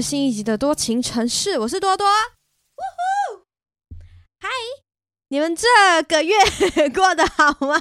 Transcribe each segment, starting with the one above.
新一集的多情城市，我是多多。呜呼，嗨，你们这个月过得好吗？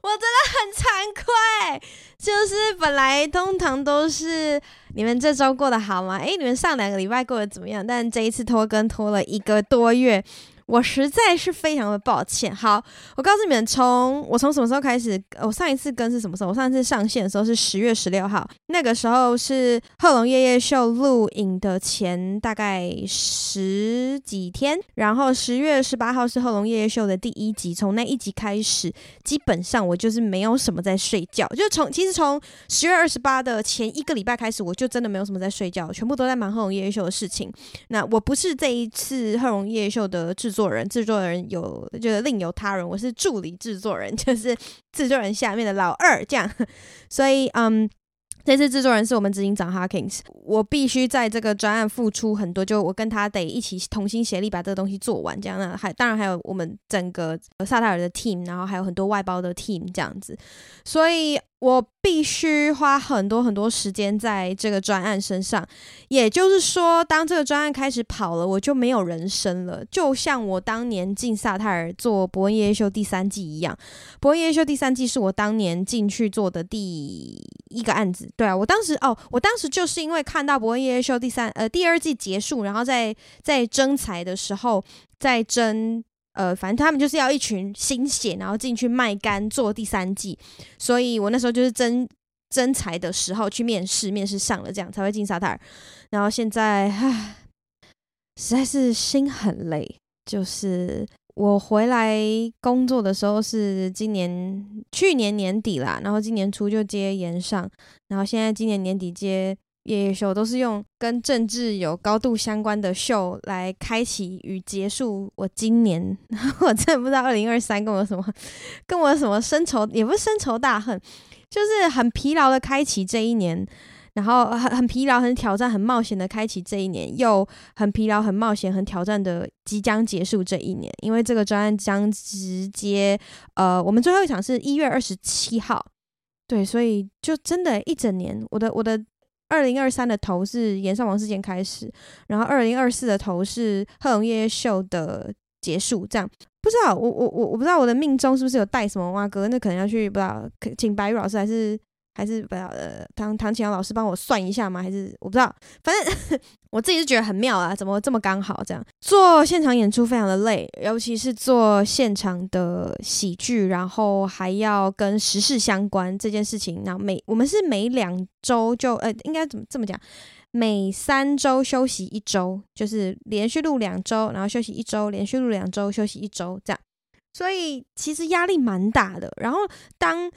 我真的很惭愧，就是本来通常都是你们这周过得好吗？诶，你们上两个礼拜过得怎么样？但这一次拖更拖了一个多月。我实在是非常的抱歉。好，我告诉你们，从我从什么时候开始？我上一次更是什么时候？我上一次上线的时候是十月十六号，那个时候是《贺龙夜夜秀》录影的前大概十几天，然后十月十八号是《贺龙夜夜秀》的第一集。从那一集开始，基本上我就是没有什么在睡觉，就从其实从十月二十八的前一个礼拜开始，我就真的没有什么在睡觉，全部都在忙《贺龙夜夜秀》的事情。那我不是这一次《贺龙夜夜秀》的制作。做人，制作人有就是另有他人，我是助理制作人，就是制作人下面的老二这样，所以嗯，这次制作人是我们执行长 Harkins，我必须在这个专案付出很多，就我跟他得一起同心协力把这个东西做完，这样，那还当然还有我们整个萨塔尔的 team，然后还有很多外包的 team 这样子，所以。我必须花很多很多时间在这个专案身上，也就是说，当这个专案开始跑了，我就没有人生了。就像我当年进萨泰尔做《博恩夜秀》第三季一样，《博恩夜秀》第三季是我当年进去做的第一个案子。对啊，我当时哦，我当时就是因为看到《博恩夜秀》第三呃第二季结束，然后在在征才的时候，在征。呃，反正他们就是要一群新血，然后进去卖肝做第三季，所以我那时候就是真。真才的时候去面试，面试上了这样才会进萨泰尔。然后现在唉，实在是心很累。就是我回来工作的时候是今年去年年底啦，然后今年初就接延上，然后现在今年年底接。夜夜秀都是用跟政治有高度相关的秀来开启与结束我今年，我真的不知道二零二三跟我什么，跟我什么深仇，也不是深仇大恨，就是很疲劳的开启这一年，然后很很疲劳、很挑战、很冒险的开启这一年，又很疲劳、很冒险、很挑战的即将结束这一年，因为这个专案将直接，呃，我们最后一场是一月二十七号，对，所以就真的一整年，我的我的。二零二三的头是炎上王事件开始，然后二零二四的头是贺龙夜夜秀的结束，这样不知道我我我我不知道我的命中是不是有带什么蛙哥，那可能要去不知道请白玉老师还是。还是不要呃，唐唐綺阳老师帮我算一下吗？还是我不知道，反正 我自己是觉得很妙啊，怎么这么刚好这样？做现场演出非常的累，尤其是做现场的喜剧，然后还要跟时事相关这件事情。然后每我们是每两周就呃，应该怎么这么讲？每三周休息一周，就是连续录两周，然后休息一周，连续录两周，休息一周这样。所以其实压力蛮大的。然后当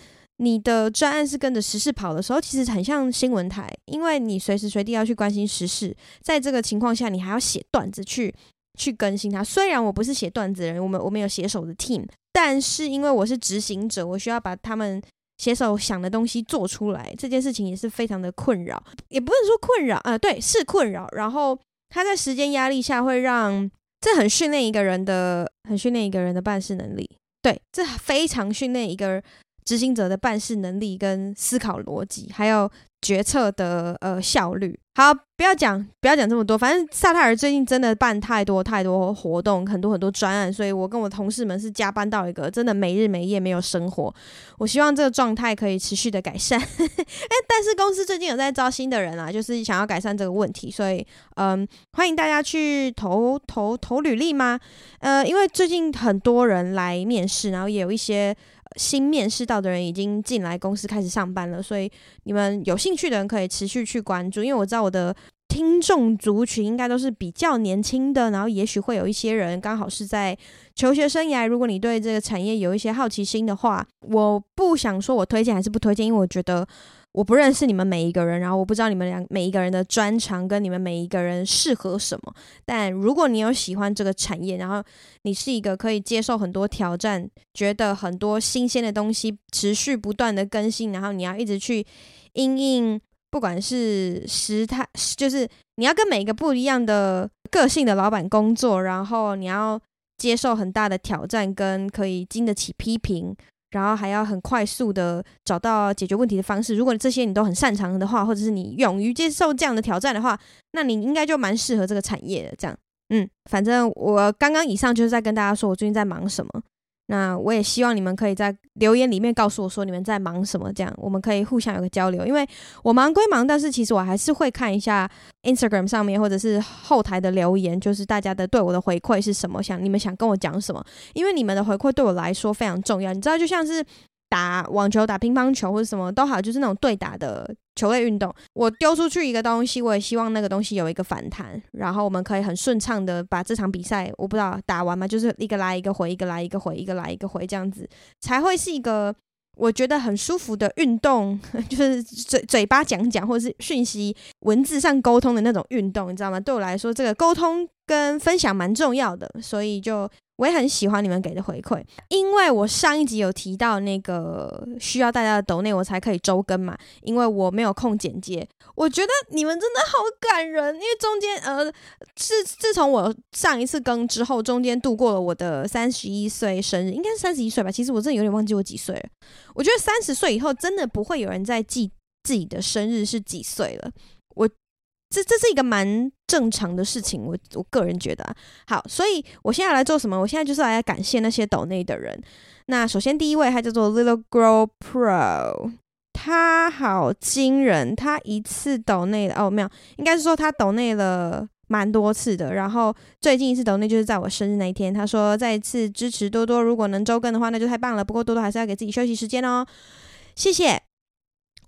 你的专案是跟着时事跑的时候，其实很像新闻台，因为你随时随地要去关心时事。在这个情况下，你还要写段子去去更新它。虽然我不是写段子的人，我们我们有写手的 team，但是因为我是执行者，我需要把他们写手想的东西做出来。这件事情也是非常的困扰，也不能说困扰，呃，对，是困扰。然后他在时间压力下会让这很训练一个人的，很训练一个人的办事能力。对，这非常训练一个。执行者的办事能力跟思考逻辑，还有决策的呃效率。好，不要讲，不要讲这么多。反正萨泰尔最近真的办太多太多活动，很多很多专案，所以我跟我同事们是加班到一个真的没日没夜没有生活。我希望这个状态可以持续的改善。哎，但是公司最近有在招新的人啊，就是想要改善这个问题，所以嗯，欢迎大家去投投投履历吗？呃，因为最近很多人来面试，然后也有一些。新面试到的人已经进来公司开始上班了，所以你们有兴趣的人可以持续去关注，因为我知道我的听众族群应该都是比较年轻的，然后也许会有一些人刚好是在求学生涯。如果你对这个产业有一些好奇心的话，我不想说我推荐还是不推荐，因为我觉得。我不认识你们每一个人，然后我不知道你们两每一个人的专长跟你们每一个人适合什么。但如果你有喜欢这个产业，然后你是一个可以接受很多挑战，觉得很多新鲜的东西持续不断的更新，然后你要一直去因应，不管是时态，就是你要跟每一个不一样的个性的老板工作，然后你要接受很大的挑战，跟可以经得起批评。然后还要很快速的找到解决问题的方式。如果这些你都很擅长的话，或者是你勇于接受这样的挑战的话，那你应该就蛮适合这个产业的。这样，嗯，反正我刚刚以上就是在跟大家说我最近在忙什么。那我也希望你们可以在留言里面告诉我说你们在忙什么，这样我们可以互相有个交流。因为我忙归忙，但是其实我还是会看一下 Instagram 上面或者是后台的留言，就是大家的对我的回馈是什么，想你们想跟我讲什么？因为你们的回馈对我来说非常重要。你知道，就像是打网球、打乒乓球或者什么都好，就是那种对打的。球类运动，我丢出去一个东西，我也希望那个东西有一个反弹，然后我们可以很顺畅的把这场比赛，我不知道打完吗？就是一个来一个回，一个来一个回，一个来一个回，这样子才会是一个我觉得很舒服的运动，就是嘴嘴巴讲讲或者是讯息文字上沟通的那种运动，你知道吗？对我来说，这个沟通跟分享蛮重要的，所以就。我也很喜欢你们给的回馈，因为我上一集有提到那个需要大家的抖内，我才可以周更嘛，因为我没有空剪接。我觉得你们真的好感人，因为中间呃，自自从我上一次更之后，中间度过了我的三十一岁生日，应该是三十一岁吧。其实我真的有点忘记我几岁了。我觉得三十岁以后，真的不会有人再记自己的生日是几岁了。这这是一个蛮正常的事情，我我个人觉得啊。好，所以我现在来做什么？我现在就是来感谢那些抖内的人。那首先第一位，他叫做 Little Girl Pro，他好惊人，他一次抖内了哦，没有，应该是说他抖内了蛮多次的。然后最近一次抖内就是在我生日那一天，他说再一次支持多多，如果能周更的话，那就太棒了。不过多多还是要给自己休息时间哦，谢谢。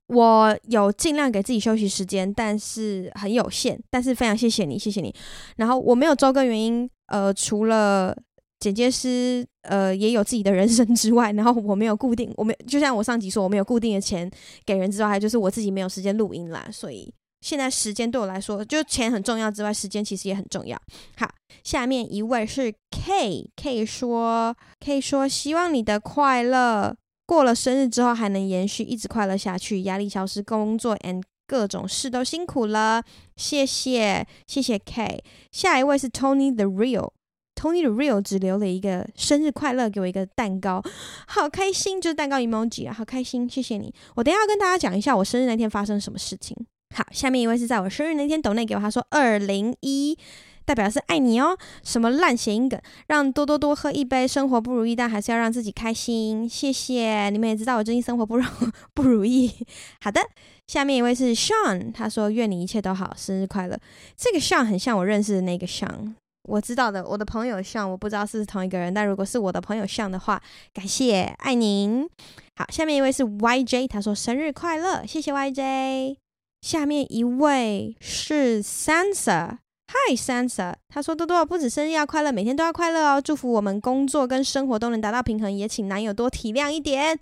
我有尽量给自己休息时间，但是很有限。但是非常谢谢你，谢谢你。然后我没有周更原因，呃，除了剪接师呃也有自己的人生之外，然后我没有固定，我没就像我上集说我没有固定的钱给人之外，就是我自己没有时间录音啦。所以现在时间对我来说，就钱很重要之外，时间其实也很重要。好，下面一位是 K，K 说，K 说希望你的快乐。过了生日之后还能延续，一直快乐下去，压力消失，工作 and 各种事都辛苦了，谢谢谢谢 K。下一位是 Tony the Real，Tony the Real 只留了一个生日快乐给我一个蛋糕，好开心，就是蛋糕 emoji 啊，好开心，谢谢你。我等下要跟大家讲一下我生日那天发生什么事情。好，下面一位是在我生日那天抖内给我，他说二零一。代表是爱你哦，什么烂谐音梗？让多多多喝一杯，生活不如意，但还是要让自己开心。谢谢你们也知道我最近生活不容 不如意。好的，下面一位是 Sean，他说愿你一切都好，生日快乐。这个 Sean 很像我认识的那个 Sean，我知道的，我的朋友 Sean，我不知道是不是同一个人，但如果是我的朋友 Sean 的话，感谢爱您。好，下面一位是 YJ，他说生日快乐，谢谢 YJ。下面一位是 Sansa。Hi Sansa，他说多多不止生日要快乐，每天都要快乐哦。祝福我们工作跟生活都能达到平衡，也请男友多体谅一点。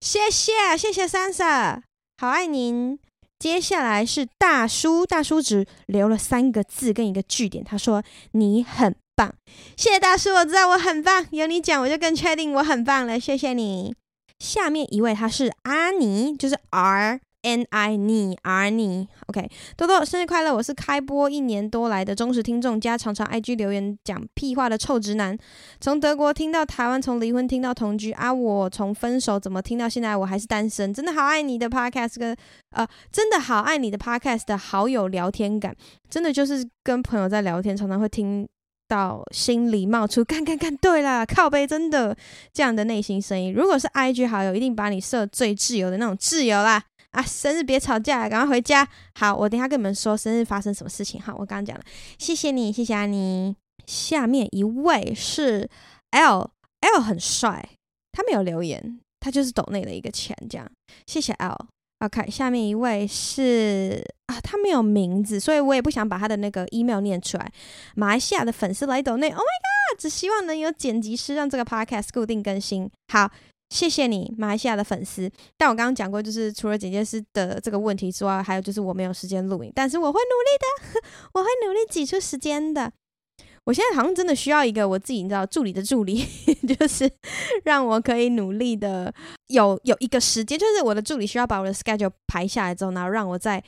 谢谢谢谢 Sansa，好爱您。接下来是大叔，大叔只留了三个字跟一个句点，他说你很棒。谢谢大叔，我知道我很棒，有你讲我就更确定我很棒了。谢谢你。下面一位他是阿尼，就是 R。N I 你 R 你 OK 多多生日快乐！我是开播一年多来的忠实听众，加常常 IG 留言讲屁话的臭直男。从德国听到台湾，从离婚听到同居啊，我从分手怎么听到现在我还是单身，真的好爱你的 Podcast 跟呃，真的好爱你的 Podcast 的好有聊天感，真的就是跟朋友在聊天，常常会听到心里冒出干干干，对啦，靠背真的这样的内心声音。如果是 IG 好友，一定把你设最自由的那种自由啦。啊，生日别吵架，赶快回家。好，我等一下跟你们说生日发生什么事情。好，我刚刚讲了，谢谢你，谢谢安妮。下面一位是 L，L 很帅，他没有留言，他就是抖内的一个钱，这样。谢谢 L。OK，下面一位是啊，他没有名字，所以我也不想把他的那个 email 念出来。马来西亚的粉丝来抖内，Oh my God，只希望能有剪辑师让这个 podcast 固定更新。好。谢谢你，马来西亚的粉丝。但我刚刚讲过，就是除了剪接师的这个问题之外，还有就是我没有时间录影，但是我会努力的，我会努力挤出时间的。我现在好像真的需要一个我自己你知道助理的助理，就是让我可以努力的有有一个时间，就是我的助理需要把我的 schedule 排下来之后，然后让我在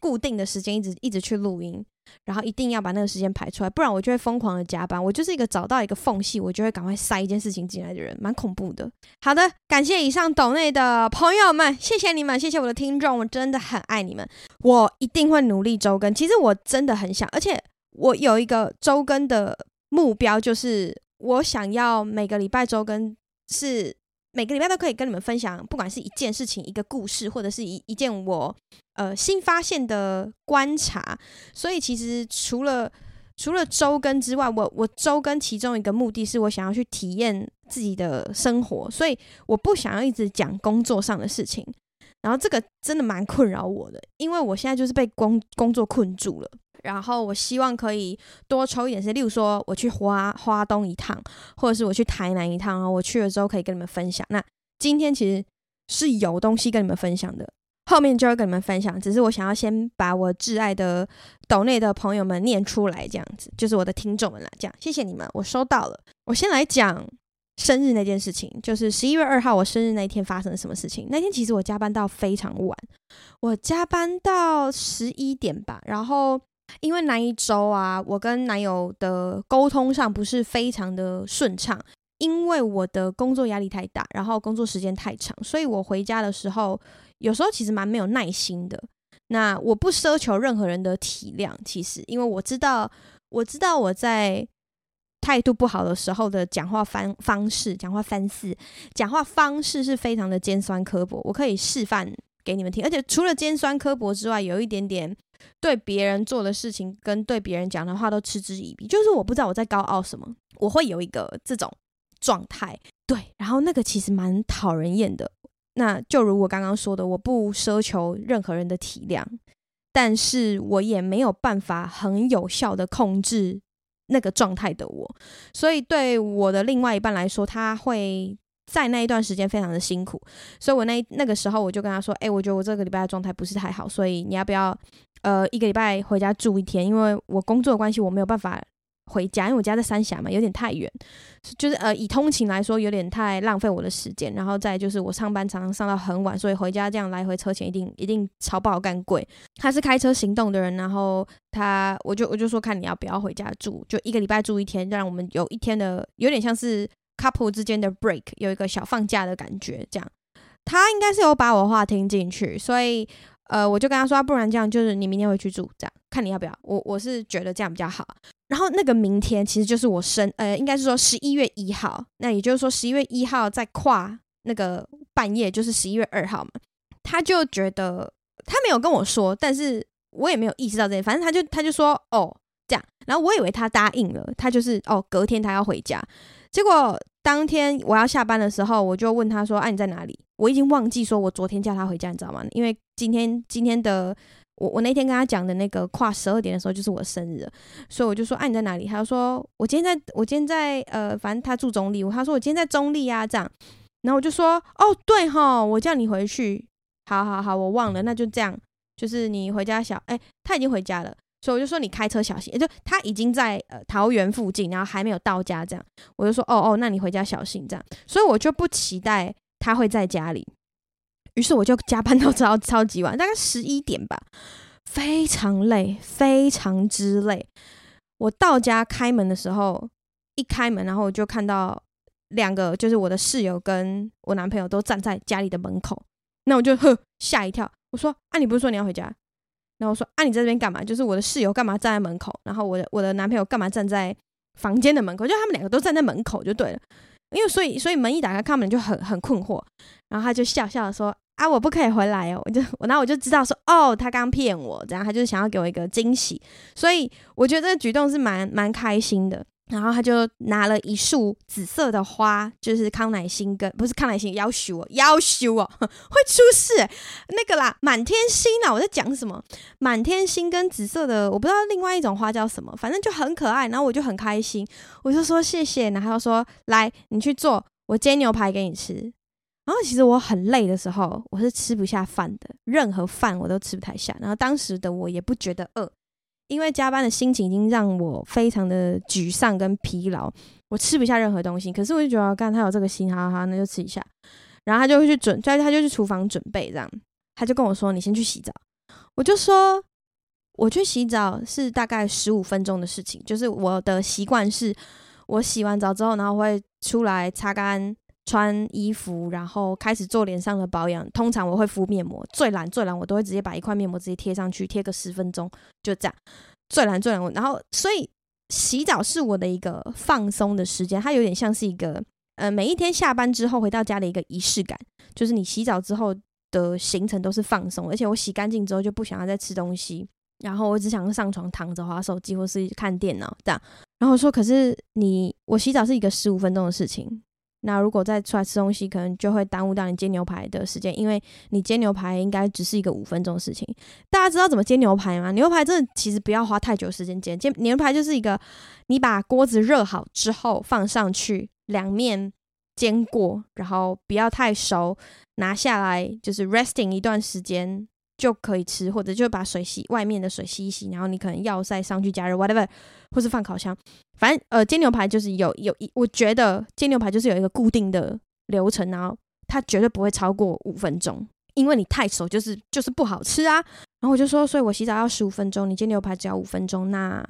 固定的时间一直一直去录音。然后一定要把那个时间排出来，不然我就会疯狂的加班。我就是一个找到一个缝隙，我就会赶快塞一件事情进来的人，蛮恐怖的。好的，感谢以上抖内的朋友们，谢谢你们，谢谢我的听众，我真的很爱你们。我一定会努力周更。其实我真的很想，而且我有一个周更的目标，就是我想要每个礼拜周更是。每个礼拜都可以跟你们分享，不管是一件事情、一个故事，或者是一一件我呃新发现的观察。所以其实除了除了周更之外，我我周更其中一个目的是我想要去体验自己的生活，所以我不想要一直讲工作上的事情。然后这个真的蛮困扰我的，因为我现在就是被工工作困住了。然后我希望可以多抽一点时间，例如说我去花花东一趟，或者是我去台南一趟啊，我去了之后可以跟你们分享。那今天其实是有东西跟你们分享的，后面就会跟你们分享。只是我想要先把我挚爱的岛内的朋友们念出来，这样子就是我的听众们啦。这样谢谢你们，我收到了。我先来讲生日那件事情，就是十一月二号我生日那一天发生了什么事情。那天其实我加班到非常晚，我加班到十一点吧，然后。因为那一周啊，我跟男友的沟通上不是非常的顺畅，因为我的工作压力太大，然后工作时间太长，所以我回家的时候有时候其实蛮没有耐心的。那我不奢求任何人的体谅，其实因为我知道，我知道我在态度不好的时候的讲话方方式、讲话方式、讲话方式是非常的尖酸刻薄，我可以示范给你们听，而且除了尖酸刻薄之外，有一点点。对别人做的事情跟对别人讲的话都嗤之以鼻，就是我不知道我在高傲什么，我会有一个这种状态。对，然后那个其实蛮讨人厌的。那就如我刚刚说的，我不奢求任何人的体谅，但是我也没有办法很有效的控制那个状态的我。所以对我的另外一半来说，他会在那一段时间非常的辛苦。所以我那那个时候我就跟他说：“哎，我觉得我这个礼拜的状态不是太好，所以你要不要？”呃，一个礼拜回家住一天，因为我工作的关系，我没有办法回家，因为我家在三峡嘛，有点太远，就是呃，以通勤来说，有点太浪费我的时间。然后再就是我上班常常上到很晚，所以回家这样来回车钱一定一定超不好干贵。他是开车行动的人，然后他我就我就说看你要不要回家住，就一个礼拜住一天，让我们有一天的有点像是 couple 之间的 break，有一个小放假的感觉。这样，他应该是有把我话听进去，所以。呃，我就跟他说，不然这样，就是你明天回去住，这样看你要不要。我我是觉得这样比较好。然后那个明天其实就是我生，呃，应该是说十一月一号。那也就是说十一月一号再跨那个半夜，就是十一月二号嘛。他就觉得他没有跟我说，但是我也没有意识到这些。反正他就他就说哦这样，然后我以为他答应了，他就是哦隔天他要回家。结果当天我要下班的时候，我就问他说：“哎、啊，你在哪里？”我已经忘记说我昨天叫他回家，你知道吗？因为今天今天的我我那天跟他讲的那个跨十二点的时候就是我生日，所以我就说：“哎、你在哪里？”他就说：“我今天在我今天在呃，反正他住中立。”他说：“我今天在中立啊。”这样，然后我就说：“哦，对哈，我叫你回去。”好好好，我忘了，那就这样，就是你回家小哎，他已经回家了。所以我就说你开车小心，就他已经在呃桃园附近，然后还没有到家，这样我就说哦哦，那你回家小心这样。所以我就不期待他会在家里，于是我就加班到超超级晚，大概十一点吧，非常累，非常之累。我到家开门的时候，一开门，然后我就看到两个，就是我的室友跟我男朋友都站在家里的门口，那我就呵吓一跳，我说啊，你不是说你要回家？然后我说啊，你在这边干嘛？就是我的室友干嘛站在门口？然后我的我的男朋友干嘛站在房间的门口？就他们两个都站在门口就对了。因为所以所以门一打开，看门就很很困惑。然后他就笑笑的说啊，我不可以回来哦。我就我然后我就知道说哦，他刚骗我，这样他就是想要给我一个惊喜。所以我觉得这个举动是蛮蛮开心的。然后他就拿了一束紫色的花，就是康乃馨跟不是康乃馨，夭寿哦，夭寿哦，会出事那个啦，满天星啊！我在讲什么？满天星跟紫色的，我不知道另外一种花叫什么，反正就很可爱。然后我就很开心，我就说谢谢。然后他说来，你去做，我煎牛排给你吃。然后其实我很累的时候，我是吃不下饭的，任何饭我都吃不太下。然后当时的我也不觉得饿。因为加班的心情已经让我非常的沮丧跟疲劳，我吃不下任何东西。可是我就觉得，干他有这个心，哈哈，那就吃一下。然后他就会去准，他就去厨房准备这样。他就跟我说：“你先去洗澡。”我就说：“我去洗澡是大概十五分钟的事情，就是我的习惯是，我洗完澡之后，然后会出来擦干、穿衣服，然后开始做脸上的保养。通常我会敷面膜，最懒最懒，我都会直接把一块面膜直接贴上去，贴个十分钟，就这样。最懒最懒，然后所以洗澡是我的一个放松的时间，它有点像是一个呃每一天下班之后回到家的一个仪式感，就是你洗澡之后的行程都是放松，而且我洗干净之后就不想要再吃东西。然后我只想上床躺着滑手机或是看电脑这样。然后说：“可是你，我洗澡是一个十五分钟的事情。那如果再出来吃东西，可能就会耽误到你煎牛排的时间，因为你煎牛排应该只是一个五分钟的事情。大家知道怎么煎牛排吗？牛排真的其实不要花太久时间煎。煎牛排就是一个，你把锅子热好之后放上去，两面煎过，然后不要太熟，拿下来就是 resting 一段时间。”就可以吃，或者就把水洗外面的水洗一洗，然后你可能要塞上去加热，whatever，或是放烤箱，反正呃煎牛排就是有有一，我觉得煎牛排就是有一个固定的流程，然后它绝对不会超过五分钟，因为你太熟就是就是不好吃啊。然后我就说，所以我洗澡要十五分钟，你煎牛排只要五分钟，那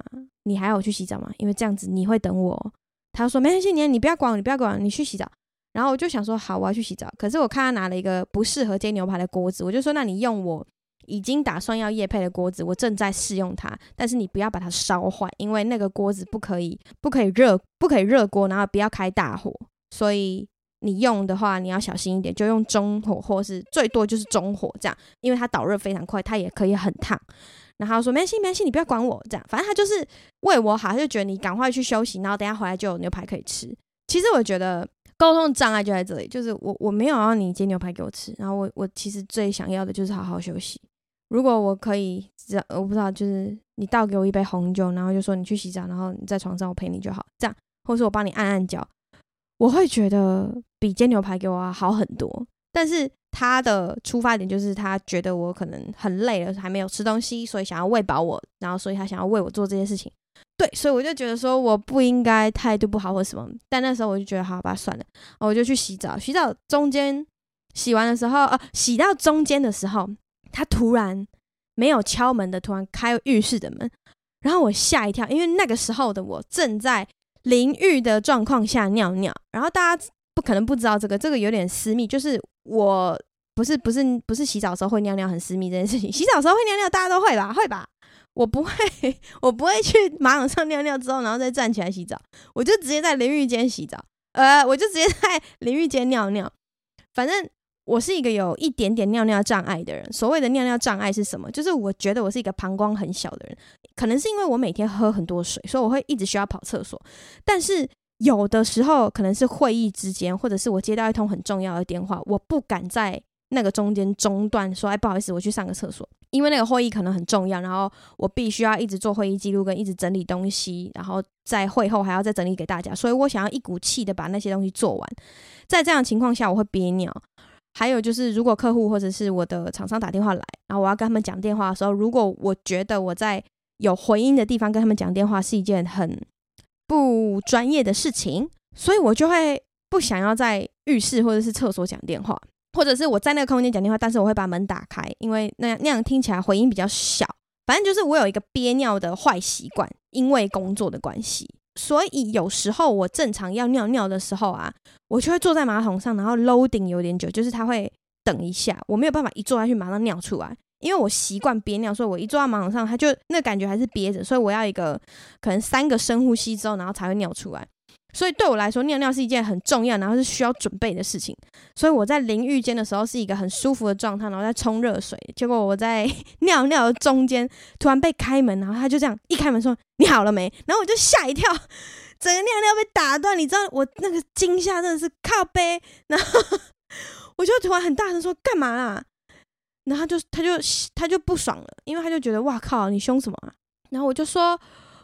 你还要我去洗澡吗？因为这样子你会等我。他说没关系，你你不要管我，你不要管我，你去洗澡。然后我就想说好，我要去洗澡。可是我看他拿了一个不适合煎牛排的锅子，我就说那你用我。已经打算要业配的锅子，我正在试用它，但是你不要把它烧坏，因为那个锅子不可以，不可以热，不可以热锅，然后不要开大火，所以你用的话你要小心一点，就用中火或是最多就是中火这样，因为它导热非常快，它也可以很烫。然后说没关系没关系，你不要管我这样，反正他就是为我好，他就觉得你赶快去休息，然后等下回来就有牛排可以吃。其实我觉得沟通障碍就在这里，就是我我没有让你煎牛排给我吃，然后我我其实最想要的就是好好休息。如果我可以，我不知道，就是你倒给我一杯红酒，然后就说你去洗澡，然后你在床上我陪你就好，这样，或是我帮你按按脚，我会觉得比煎牛排给我好很多。但是他的出发点就是他觉得我可能很累了，还没有吃东西，所以想要喂饱我，然后所以他想要为我做这些事情。对，所以我就觉得说我不应该态度不好或什么。但那时候我就觉得好吧，算了，我就去洗澡。洗澡中间洗完的时候，呃，洗到中间的时候。他突然没有敲门的，突然开浴室的门，然后我吓一跳，因为那个时候的我正在淋浴的状况下尿尿。然后大家不可能不知道这个，这个有点私密，就是我不是不是不是洗澡的时候会尿尿很私密这件事情，洗澡时候会尿尿，大家都会吧？会吧？我不会，我不会去马桶上尿尿之后，然后再站起来洗澡，我就直接在淋浴间洗澡，呃，我就直接在淋浴间尿尿，反正。我是一个有一点点尿尿障碍的人。所谓的尿尿障碍是什么？就是我觉得我是一个膀胱很小的人，可能是因为我每天喝很多水，所以我会一直需要跑厕所。但是有的时候可能是会议之间，或者是我接到一通很重要的电话，我不敢在那个中间中断说：“哎，不好意思，我去上个厕所。”因为那个会议可能很重要，然后我必须要一直做会议记录跟一直整理东西，然后在会后还要再整理给大家，所以我想要一股气的把那些东西做完。在这样的情况下，我会憋尿。还有就是，如果客户或者是我的厂商打电话来，然后我要跟他们讲电话的时候，如果我觉得我在有回音的地方跟他们讲电话是一件很不专业的事情，所以我就会不想要在浴室或者是厕所讲电话，或者是我在那个空间讲电话，但是我会把门打开，因为那样那样听起来回音比较小。反正就是我有一个憋尿的坏习惯，因为工作的关系。所以有时候我正常要尿尿的时候啊，我就会坐在马桶上，然后搂顶有点久，就是它会等一下，我没有办法一坐下去马上尿出来，因为我习惯憋尿，所以我一坐在马桶上，它就那感觉还是憋着，所以我要一个可能三个深呼吸之后，然后才会尿出来。所以对我来说，尿尿是一件很重要，然后是需要准备的事情。所以我在淋浴间的时候是一个很舒服的状态，然后在冲热水。结果我在尿尿的中间突然被开门，然后他就这样一开门说：“你好了没？”然后我就吓一跳，整个尿尿被打断。你知道我那个惊吓真的是靠背，然后我就突然很大声说：“干嘛啦？”然后他就他就他就不爽了，因为他就觉得哇靠，你凶什么啊？然后我就说。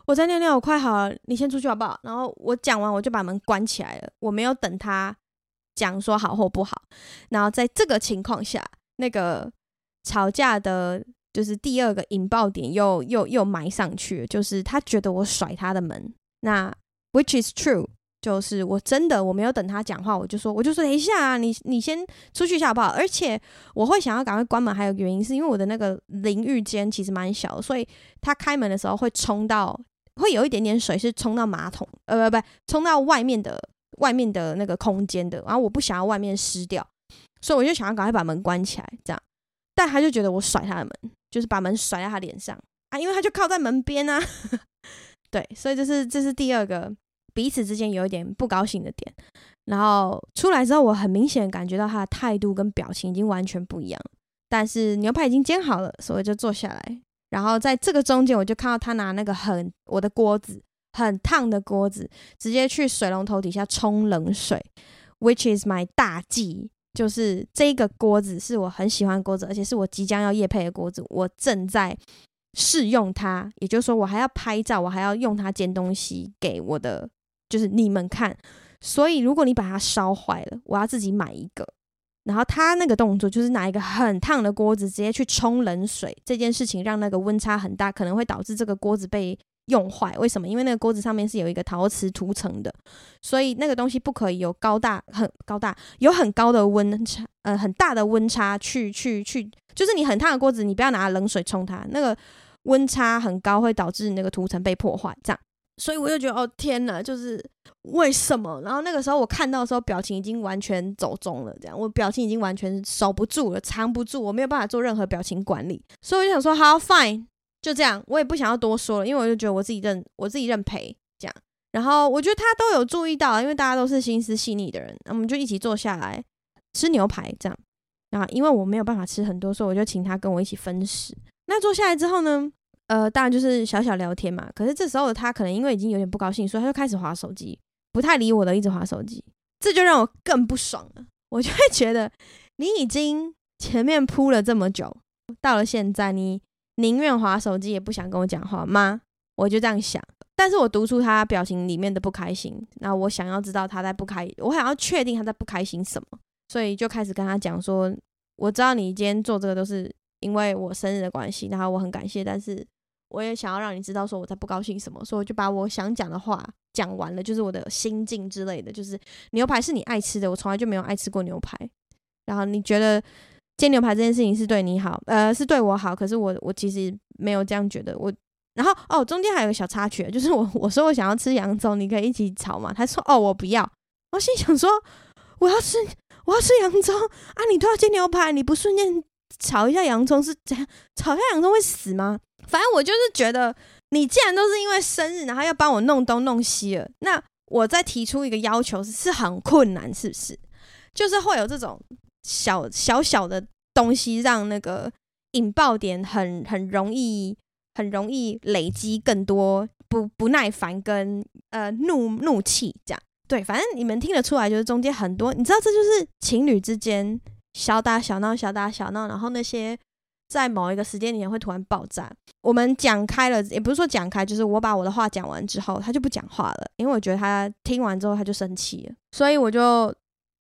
我在尿尿，我快好了，你先出去好不好？然后我讲完，我就把门关起来了。我没有等他讲说好或不好。然后在这个情况下，那个吵架的，就是第二个引爆点又又又埋上去，就是他觉得我甩他的门。那 which is true，就是我真的我没有等他讲话，我就说我就说等一下啊，你你先出去一下好不好？而且我会想要赶快关门，还有原因是因为我的那个淋浴间其实蛮小，所以他开门的时候会冲到，会有一点点水是冲到马桶，呃不不，冲到外面的外面的那个空间的，然后我不想要外面湿掉，所以我就想要赶快把门关起来，这样。但他就觉得我甩他的门，就是把门甩在他脸上啊，因为他就靠在门边啊。对，所以这是这是第二个。彼此之间有一点不高兴的点，然后出来之后，我很明显感觉到他的态度跟表情已经完全不一样。但是牛排已经煎好了，所以就坐下来。然后在这个中间，我就看到他拿那个很我的锅子，很烫的锅子，直接去水龙头底下冲冷水，which is my 大忌。就是这个锅子是我很喜欢锅子，而且是我即将要业配的锅子，我正在试用它，也就是说我还要拍照，我还要用它煎东西给我的。就是你们看，所以如果你把它烧坏了，我要自己买一个。然后他那个动作就是拿一个很烫的锅子直接去冲冷水，这件事情让那个温差很大，可能会导致这个锅子被用坏。为什么？因为那个锅子上面是有一个陶瓷涂层的，所以那个东西不可以有高大很高大有很高的温差，呃，很大的温差去去去，就是你很烫的锅子，你不要拿冷水冲它，那个温差很高会导致那个涂层被破坏，这样。所以我就觉得，哦天哪，就是为什么？然后那个时候我看到的时候，表情已经完全走中了，这样我表情已经完全守不住了，藏不住，我没有办法做任何表情管理。所以我就想说，好，fine，就这样，我也不想要多说了，因为我就觉得我自己认我自己认赔这样。然后我觉得他都有注意到，因为大家都是心思细腻的人，那我们就一起坐下来吃牛排这样。然后因为我没有办法吃很多，所以我就请他跟我一起分食。那坐下来之后呢？呃，当然就是小小聊天嘛。可是这时候他可能因为已经有点不高兴，所以他就开始划手机，不太理我的，一直划手机。这就让我更不爽了。我就会觉得，你已经前面铺了这么久，到了现在，你宁愿划手机也不想跟我讲话吗？我就这样想。但是我读出他表情里面的不开心，那我想要知道他在不开，我想要确定他在不开心什么，所以就开始跟他讲说，我知道你今天做这个都是因为我生日的关系，然后我很感谢，但是。我也想要让你知道，说我在不高兴什么，所以我就把我想讲的话讲完了，就是我的心境之类的。就是牛排是你爱吃的，我从来就没有爱吃过牛排。然后你觉得煎牛排这件事情是对你好，呃，是对我好，可是我我其实没有这样觉得。我然后哦，中间还有个小插曲，就是我我说我想要吃洋葱，你可以一起炒嘛？他说哦，我不要。我心想说我要吃我要吃洋葱啊，你都要煎牛排，你不顺便炒一下洋葱是这样？炒一下洋葱会死吗？反正我就是觉得，你既然都是因为生日，然后要帮我弄东弄西了，那我再提出一个要求是很困难，是不是？就是会有这种小小小的东西，让那个引爆点很很容易，很容易累积更多不不耐烦跟呃怒怒气，这样。对，反正你们听得出来，就是中间很多，你知道，这就是情侣之间小打小闹，小打小闹，然后那些。在某一个时间点会突然爆炸。我们讲开了，也不是说讲开，就是我把我的话讲完之后，他就不讲话了，因为我觉得他听完之后他就生气了。所以我就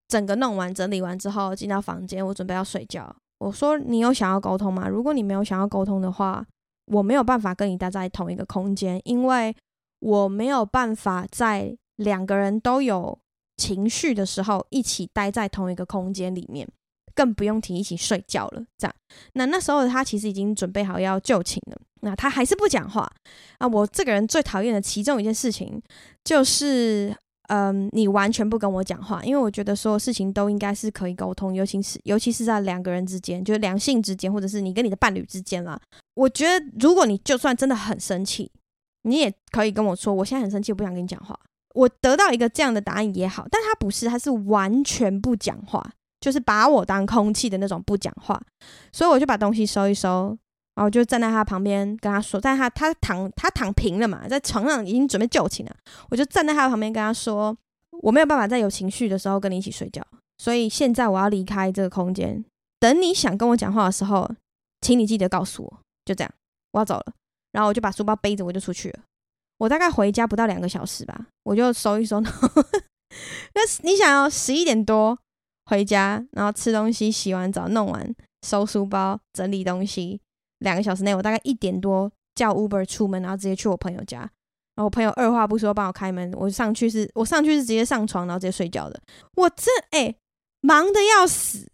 整个弄完整理完之后进到房间，我准备要睡觉。我说：“你有想要沟通吗？如果你没有想要沟通的话，我没有办法跟你待在同一个空间，因为我没有办法在两个人都有情绪的时候一起待在同一个空间里面。”更不用提一起睡觉了，这样。那那时候他其实已经准备好要就寝了，那他还是不讲话啊。我这个人最讨厌的其中一件事情就是，嗯，你完全不跟我讲话，因为我觉得所有事情都应该是可以沟通，尤其是尤其是在两个人之间，就是两性之间，或者是你跟你的伴侣之间啦。我觉得如果你就算真的很生气，你也可以跟我说，我现在很生气，我不想跟你讲话。我得到一个这样的答案也好，但他不是，他是完全不讲话。就是把我当空气的那种不讲话，所以我就把东西收一收，然后就站在他旁边跟他说，但他他躺他躺平了嘛，在床上已经准备就寝了，我就站在他旁边跟他说，我没有办法在有情绪的时候跟你一起睡觉，所以现在我要离开这个空间，等你想跟我讲话的时候，请你记得告诉我，就这样，我要走了，然后我就把书包背着我就出去了，我大概回家不到两个小时吧，我就收一收，那你想要十一点多。回家，然后吃东西，洗完澡，弄完，收书包，整理东西。两个小时内，我大概一点多叫 Uber 出门，然后直接去我朋友家。然后我朋友二话不说帮我开门，我上去是，我上去是直接上床，然后直接睡觉的。我这哎、忙得要死，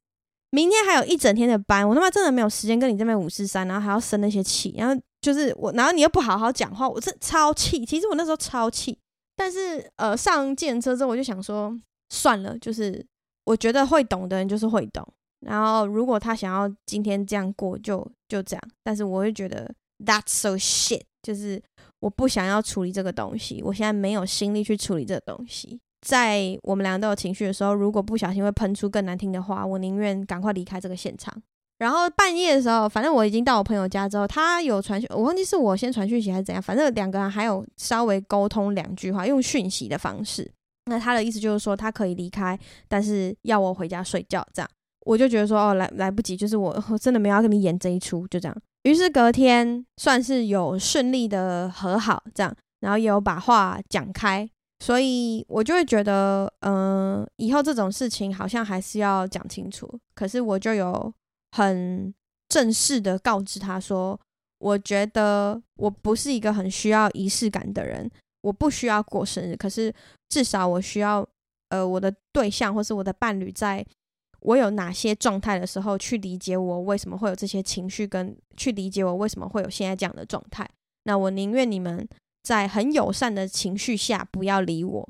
明天还有一整天的班，我他妈真的没有时间跟你这边五四三，然后还要生那些气，然后就是我，然后你又不好好讲话，我这超气。其实我那时候超气，但是呃，上计程车之后我就想说，算了，就是我觉得会懂的人就是会懂。然后，如果他想要今天这样过，就就这样。但是，我会觉得 that's so shit，就是我不想要处理这个东西。我现在没有心力去处理这个东西。在我们两个都有情绪的时候，如果不小心会喷出更难听的话，我宁愿赶快离开这个现场。然后半夜的时候，反正我已经到我朋友家之后，他有传讯，我忘记是我先传讯息还是怎样。反正两个人还有稍微沟通两句话，用讯息的方式。那他的意思就是说，他可以离开，但是要我回家睡觉，这样。我就觉得说哦，来来不及，就是我，我真的没有要跟你演这一出，就这样。于是隔天算是有顺利的和好，这样，然后也有把话讲开，所以我就会觉得，嗯、以后这种事情好像还是要讲清楚。可是我就有很正式的告知他说，我觉得我不是一个很需要仪式感的人，我不需要过生日，可是至少我需要，呃，我的对象或是我的伴侣在。我有哪些状态的时候，去理解我为什么会有这些情绪，跟去理解我为什么会有现在这样的状态。那我宁愿你们在很友善的情绪下不要理我，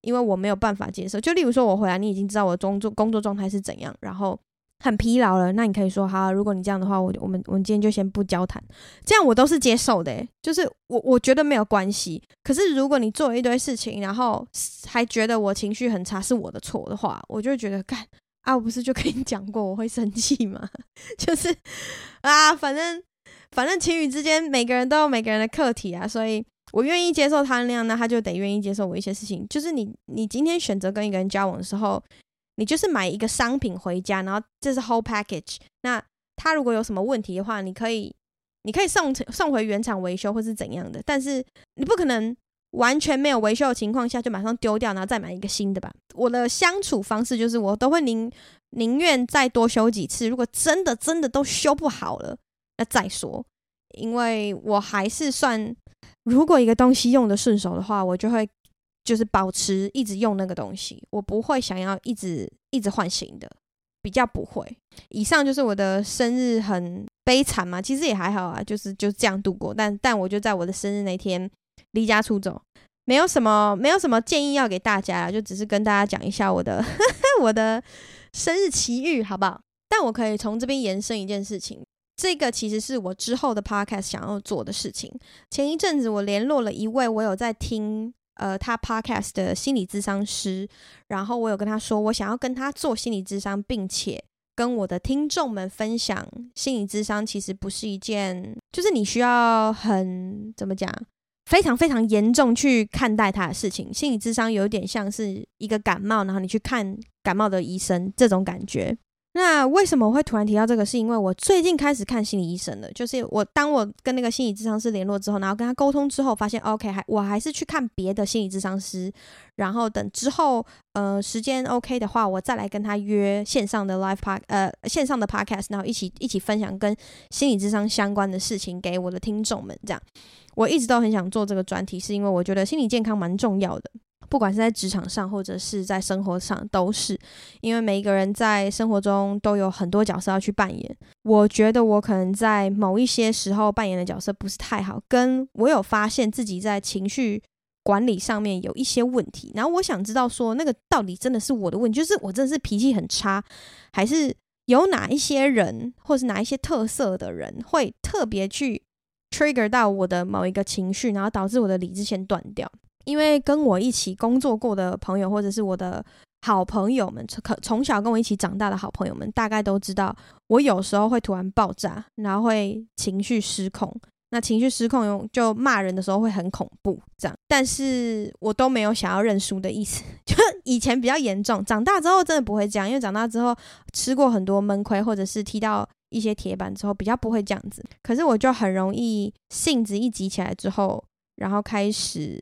因为我没有办法接受。就例如说，我回来，你已经知道我的工作工作状态是怎样，然后很疲劳了，那你可以说好，如果你这样的话，我我们我们今天就先不交谈，这样我都是接受的。就是我我觉得没有关系。可是如果你做了一堆事情，然后还觉得我情绪很差是我的错的话，我就觉得干。啊，我不是就跟你讲过我会生气吗？就是啊，反正反正情侣之间每个人都有每个人的课题啊，所以我愿意接受他那样，那他就得愿意接受我一些事情。就是你你今天选择跟一个人交往的时候，你就是买一个商品回家，然后这是 whole package。那他如果有什么问题的话，你可以你可以送送回原厂维修或是怎样的，但是你不可能。完全没有维修的情况下就马上丢掉，然后再买一个新的吧。我的相处方式就是，我都会宁宁愿再多修几次。如果真的真的都修不好了，那再说。因为我还是算，如果一个东西用的顺手的话，我就会就是保持一直用那个东西。我不会想要一直一直换新的，比较不会。以上就是我的生日很悲惨嘛，其实也还好啊，就是就这样度过。但但我就在我的生日那天。离家出走，没有什么，没有什么建议要给大家，就只是跟大家讲一下我的 我的生日奇遇，好不好？但我可以从这边延伸一件事情，这个其实是我之后的 podcast 想要做的事情。前一阵子我联络了一位我有在听呃他 podcast 的心理咨商师，然后我有跟他说，我想要跟他做心理咨商，并且跟我的听众们分享，心理咨商其实不是一件，就是你需要很怎么讲。非常非常严重去看待他的事情，心理咨商有点像是一个感冒，然后你去看感冒的医生这种感觉。那为什么我会突然提到这个？是因为我最近开始看心理医生了。就是我当我跟那个心理咨商师联络之后，然后跟他沟通之后，发现 OK，还我还是去看别的心理咨商师。然后等之后呃时间 OK 的话，我再来跟他约线上的 live pod 呃线上的 podcast，然后一起一起分享跟心理咨商相关的事情给我的听众们。这样，我一直都很想做这个专题，是因为我觉得心理健康蛮重要的。不管是在职场上，或者是在生活上，都是因为每一个人在生活中都有很多角色要去扮演。我觉得我可能在某一些时候扮演的角色不是太好，跟我有发现自己在情绪管理上面有一些问题。然后我想知道说，那个到底真的是我的问题，就是我真的是脾气很差，还是有哪一些人，或是哪一些特色的人会特别去 trigger 到我的某一个情绪，然后导致我的理智线断掉。因为跟我一起工作过的朋友，或者是我的好朋友们，从从小跟我一起长大的好朋友们，大概都知道，我有时候会突然爆炸，然后会情绪失控。那情绪失控，就骂人的时候会很恐怖，这样。但是我都没有想要认输的意思，就以前比较严重，长大之后真的不会这样，因为长大之后吃过很多闷亏，或者是踢到一些铁板之后，比较不会这样子。可是我就很容易性子一急起来之后，然后开始。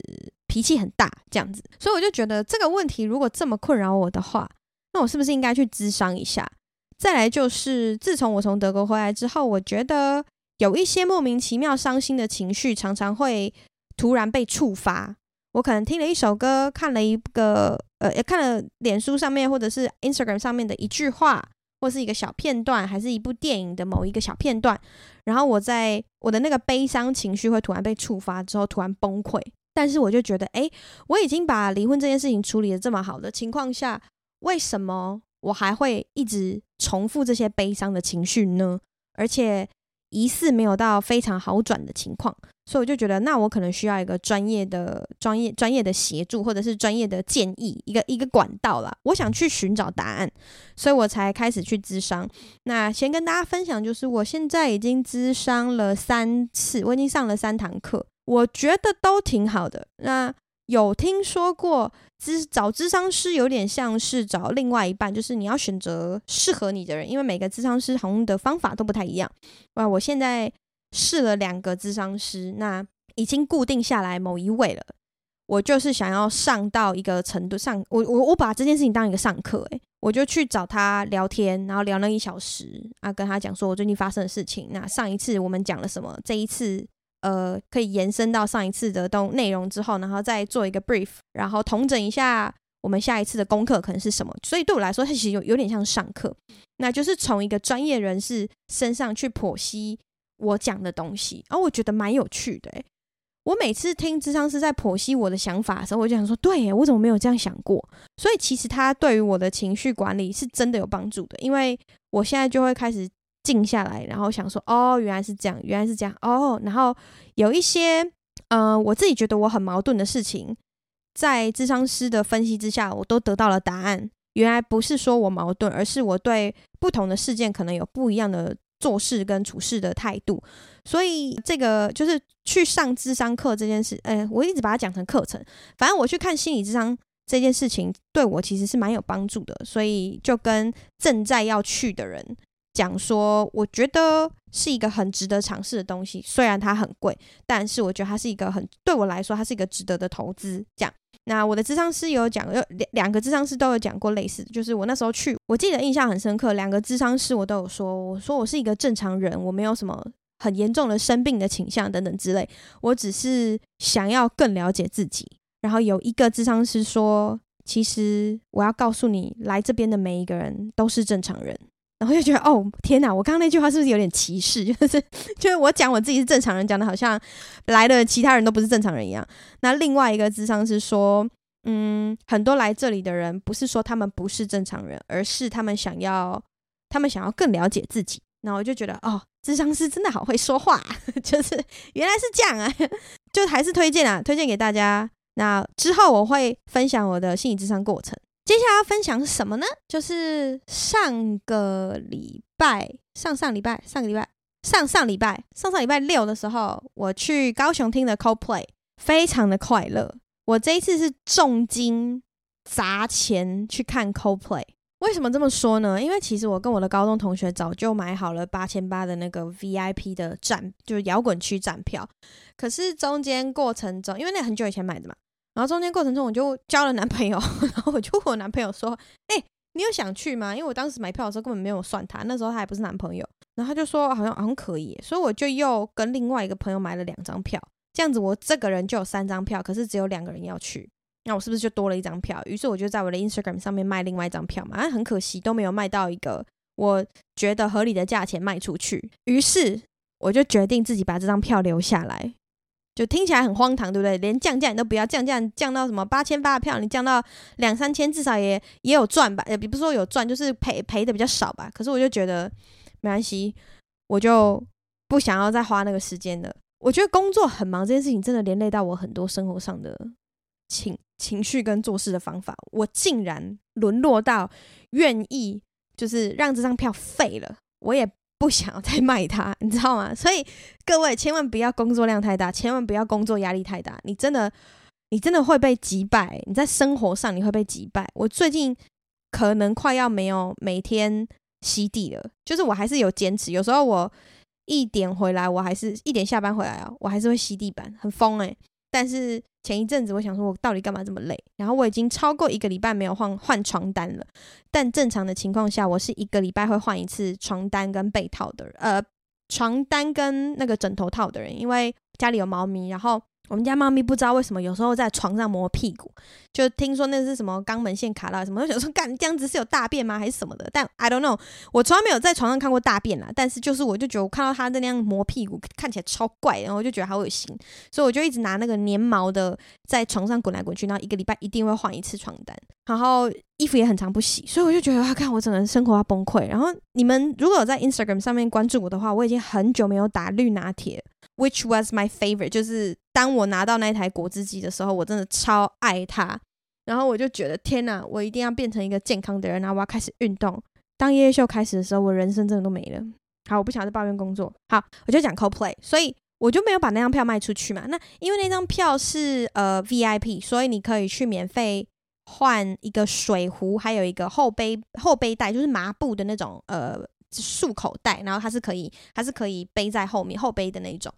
脾气很大，这样子，所以我就觉得这个问题如果这么困扰我的话，那我是不是应该去咨商一下？再来就是，自从我从德国回来之后，我觉得有一些莫名其妙伤心的情绪，常常会突然被触发。我可能听了一首歌，看了一个呃，也看了脸书上面或者是 Instagram 上面的一句话，或是一个小片段，还是一部电影的某一个小片段，然后我在我的那个悲伤情绪会突然被触发之后，突然崩溃。但是我就觉得，诶，我已经把离婚这件事情处理的这么好的情况下，为什么我还会一直重复这些悲伤的情绪呢？而且疑似没有到非常好转的情况。所以我就觉得，那我可能需要一个专业的、专业、专业的协助，或者是专业的建议，一个一个管道啦。我想去寻找答案，所以我才开始去咨商。那先跟大家分享，就是我现在已经咨商了三次，我已经上了三堂课，我觉得都挺好的。那有听说过咨找咨商师有点像是找另外一半，就是你要选择适合你的人，因为每个咨商师好像的方法都不太一样。哇，我现在。试了两个咨商师，那已经固定下来某一位了。我就是想要上到一个程度上，我我我把这件事情当一个上课，诶，我就去找他聊天，然后聊了一小时啊，跟他讲说我最近发生的事情。那上一次我们讲了什么？这一次呃，可以延伸到上一次的东内容之后，然后再做一个 brief，然后统整一下我们下一次的功课可能是什么。所以对我来说，它其实有有点像上课，那就是从一个专业人士身上去剖析。我讲的东西，而我觉得蛮有趣的。我每次听智商师在剖析我的想法的时候，我就想说，对，我怎么没有这样想过？所以其实他对于我的情绪管理是真的有帮助的，因为我现在就会开始静下来，然后想说，哦，原来是这样，原来是这样，哦，然后有一些，嗯、我自己觉得我很矛盾的事情，在智商师的分析之下，我都得到了答案。原来不是说我矛盾，而是我对不同的事件可能有不一样的。做事跟处事的态度，所以这个就是去上智商课这件事，哎，我一直把它讲成课程。反正我去看心理智商这件事情，对我其实是蛮有帮助的。所以就跟正在要去的人讲说，我觉得是一个很值得尝试的东西。虽然它很贵，但是我觉得它是一个很，对我来说，它是一个值得的投资。这样。那我的咨商师有讲，有两两个咨商师都有讲过类似，就是我那时候去，我记得印象很深刻。两个咨商师我都有说，我说我是一个正常人，我没有什么很严重的生病的倾向等等之类，我只是想要更了解自己。然后有一个咨商师说，其实我要告诉你，来这边的每一个人都是正常人。然后就觉得，哦，天哪！我刚刚那句话是不是有点歧视？就是，就是我讲我自己是正常人，讲的好像来的其他人都不是正常人一样。那另外一个智商是说，嗯，很多来这里的人不是说他们不是正常人，而是他们想要，他们想要更了解自己。然后我就觉得，哦，智商师真的好会说话，就是原来是这样啊！就还是推荐啊，推荐给大家。那之后我会分享我的心理智商过程。接下来要分享是什么呢？就是上个礼拜、上上礼拜、上个礼拜、上上礼拜、上上礼拜六的时候，我去高雄听的 Coldplay，非常的快乐。我这一次是重金砸钱去看 Coldplay。为什么这么说呢？因为其实我跟我的高中同学早就买好了八千八的那个 VIP 的站，就是摇滚区站票。可是中间过程中，因为那很久以前买的嘛。然后中间过程中，我就交了男朋友，然后我就问我男朋友说：“哎、你有想去吗？”因为我当时买票的时候根本没有算他，那时候他还不是男朋友。然后他就说好像好像可以，所以我就又跟另外一个朋友买了两张票，这样子我这个人就有三张票，可是只有两个人要去，那我是不是就多了一张票？于是我就在我的 Instagram 上面卖另外一张票嘛，啊，很可惜都没有卖到一个我觉得合理的价钱卖出去。于是我就决定自己把这张票留下来。就听起来很荒唐，对不对？连降价你都不要降价，降到什么八千八的票，你降到两三千，至少也也有赚吧？也不是说有赚，就是赔赔的比较少吧。可是我就觉得没关系，我就不想要再花那个时间了。我觉得工作很忙这件事情，真的连累到我很多生活上的情情绪跟做事的方法。我竟然沦落到愿意就是让这张票废了，我也。不想要再卖它，你知道吗？所以各位千万不要工作量太大，千万不要工作压力太大，你真的，你真的会被击败。你在生活上你会被击败。我最近可能快要没有每天吸地了，就是我还是有坚持。有时候我一点回来，我还是一点下班回来啊，我还是会吸地板，很疯诶。但是前一阵子，我想说，我到底干嘛这么累？然后我已经超过一个礼拜没有换换床单了。但正常的情况下，我是一个礼拜会换一次床单跟被套的人，呃，床单跟那个枕头套的人，因为家里有猫咪，然后我们家猫咪不知道为什么有时候在床上磨屁股，就听说那是什么肛门腺卡到什么，我想说干这样子是有大便吗还是什么的？但 I don't know，我从来没有在床上看过大便啦。但是就是我就觉得我看到它那样磨屁股看起来超怪，然后我就觉得好恶心，所以我就一直拿那个粘毛的在床上滚来滚去，然后一个礼拜一定会换一次床单，然后衣服也很常不洗，所以我就觉得哇，看我整个人生活要崩溃。然后你们如果有在 Instagram 上面关注我的话，我已经很久没有打绿拿铁，which was my favorite，就是。当我拿到那台果汁机的时候，我真的超爱它。然后我就觉得天哪，我一定要变成一个健康的人，然后我要开始运动。当夜夜秀开始的时候，我人生真的都没了。好，我不想再抱怨工作。好，我就讲 Coldplay，所以我就没有把那张票卖出去嘛。那因为那张票是呃 VIP，所以你可以去免费换一个水壶，还有一个后背后背带，就是麻布的那种呃。束口袋，然后它是可以，它是可以背在后面后背的那种，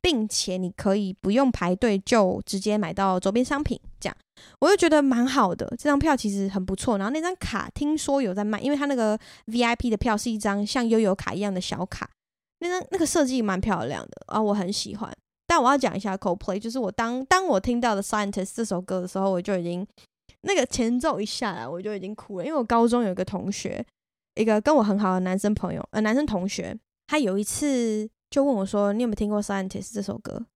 并且你可以不用排队就直接买到周边商品，这样我就觉得蛮好的。这张票其实很不错，然后那张卡听说有在卖，因为它那个 VIP 的票是一张像悠游卡一样的小卡，那张那个设计蛮漂亮的啊，我很喜欢。但我要讲一下 Coldplay，就是我当当我听到的 Scientist 这首歌的时候，我就已经那个前奏一下来，我就已经哭了，因为我高中有一个同学。一个跟我很好的男生朋友，呃，男生同学，他有一次就问我说：“你有没有听过《Scientist》这首歌？”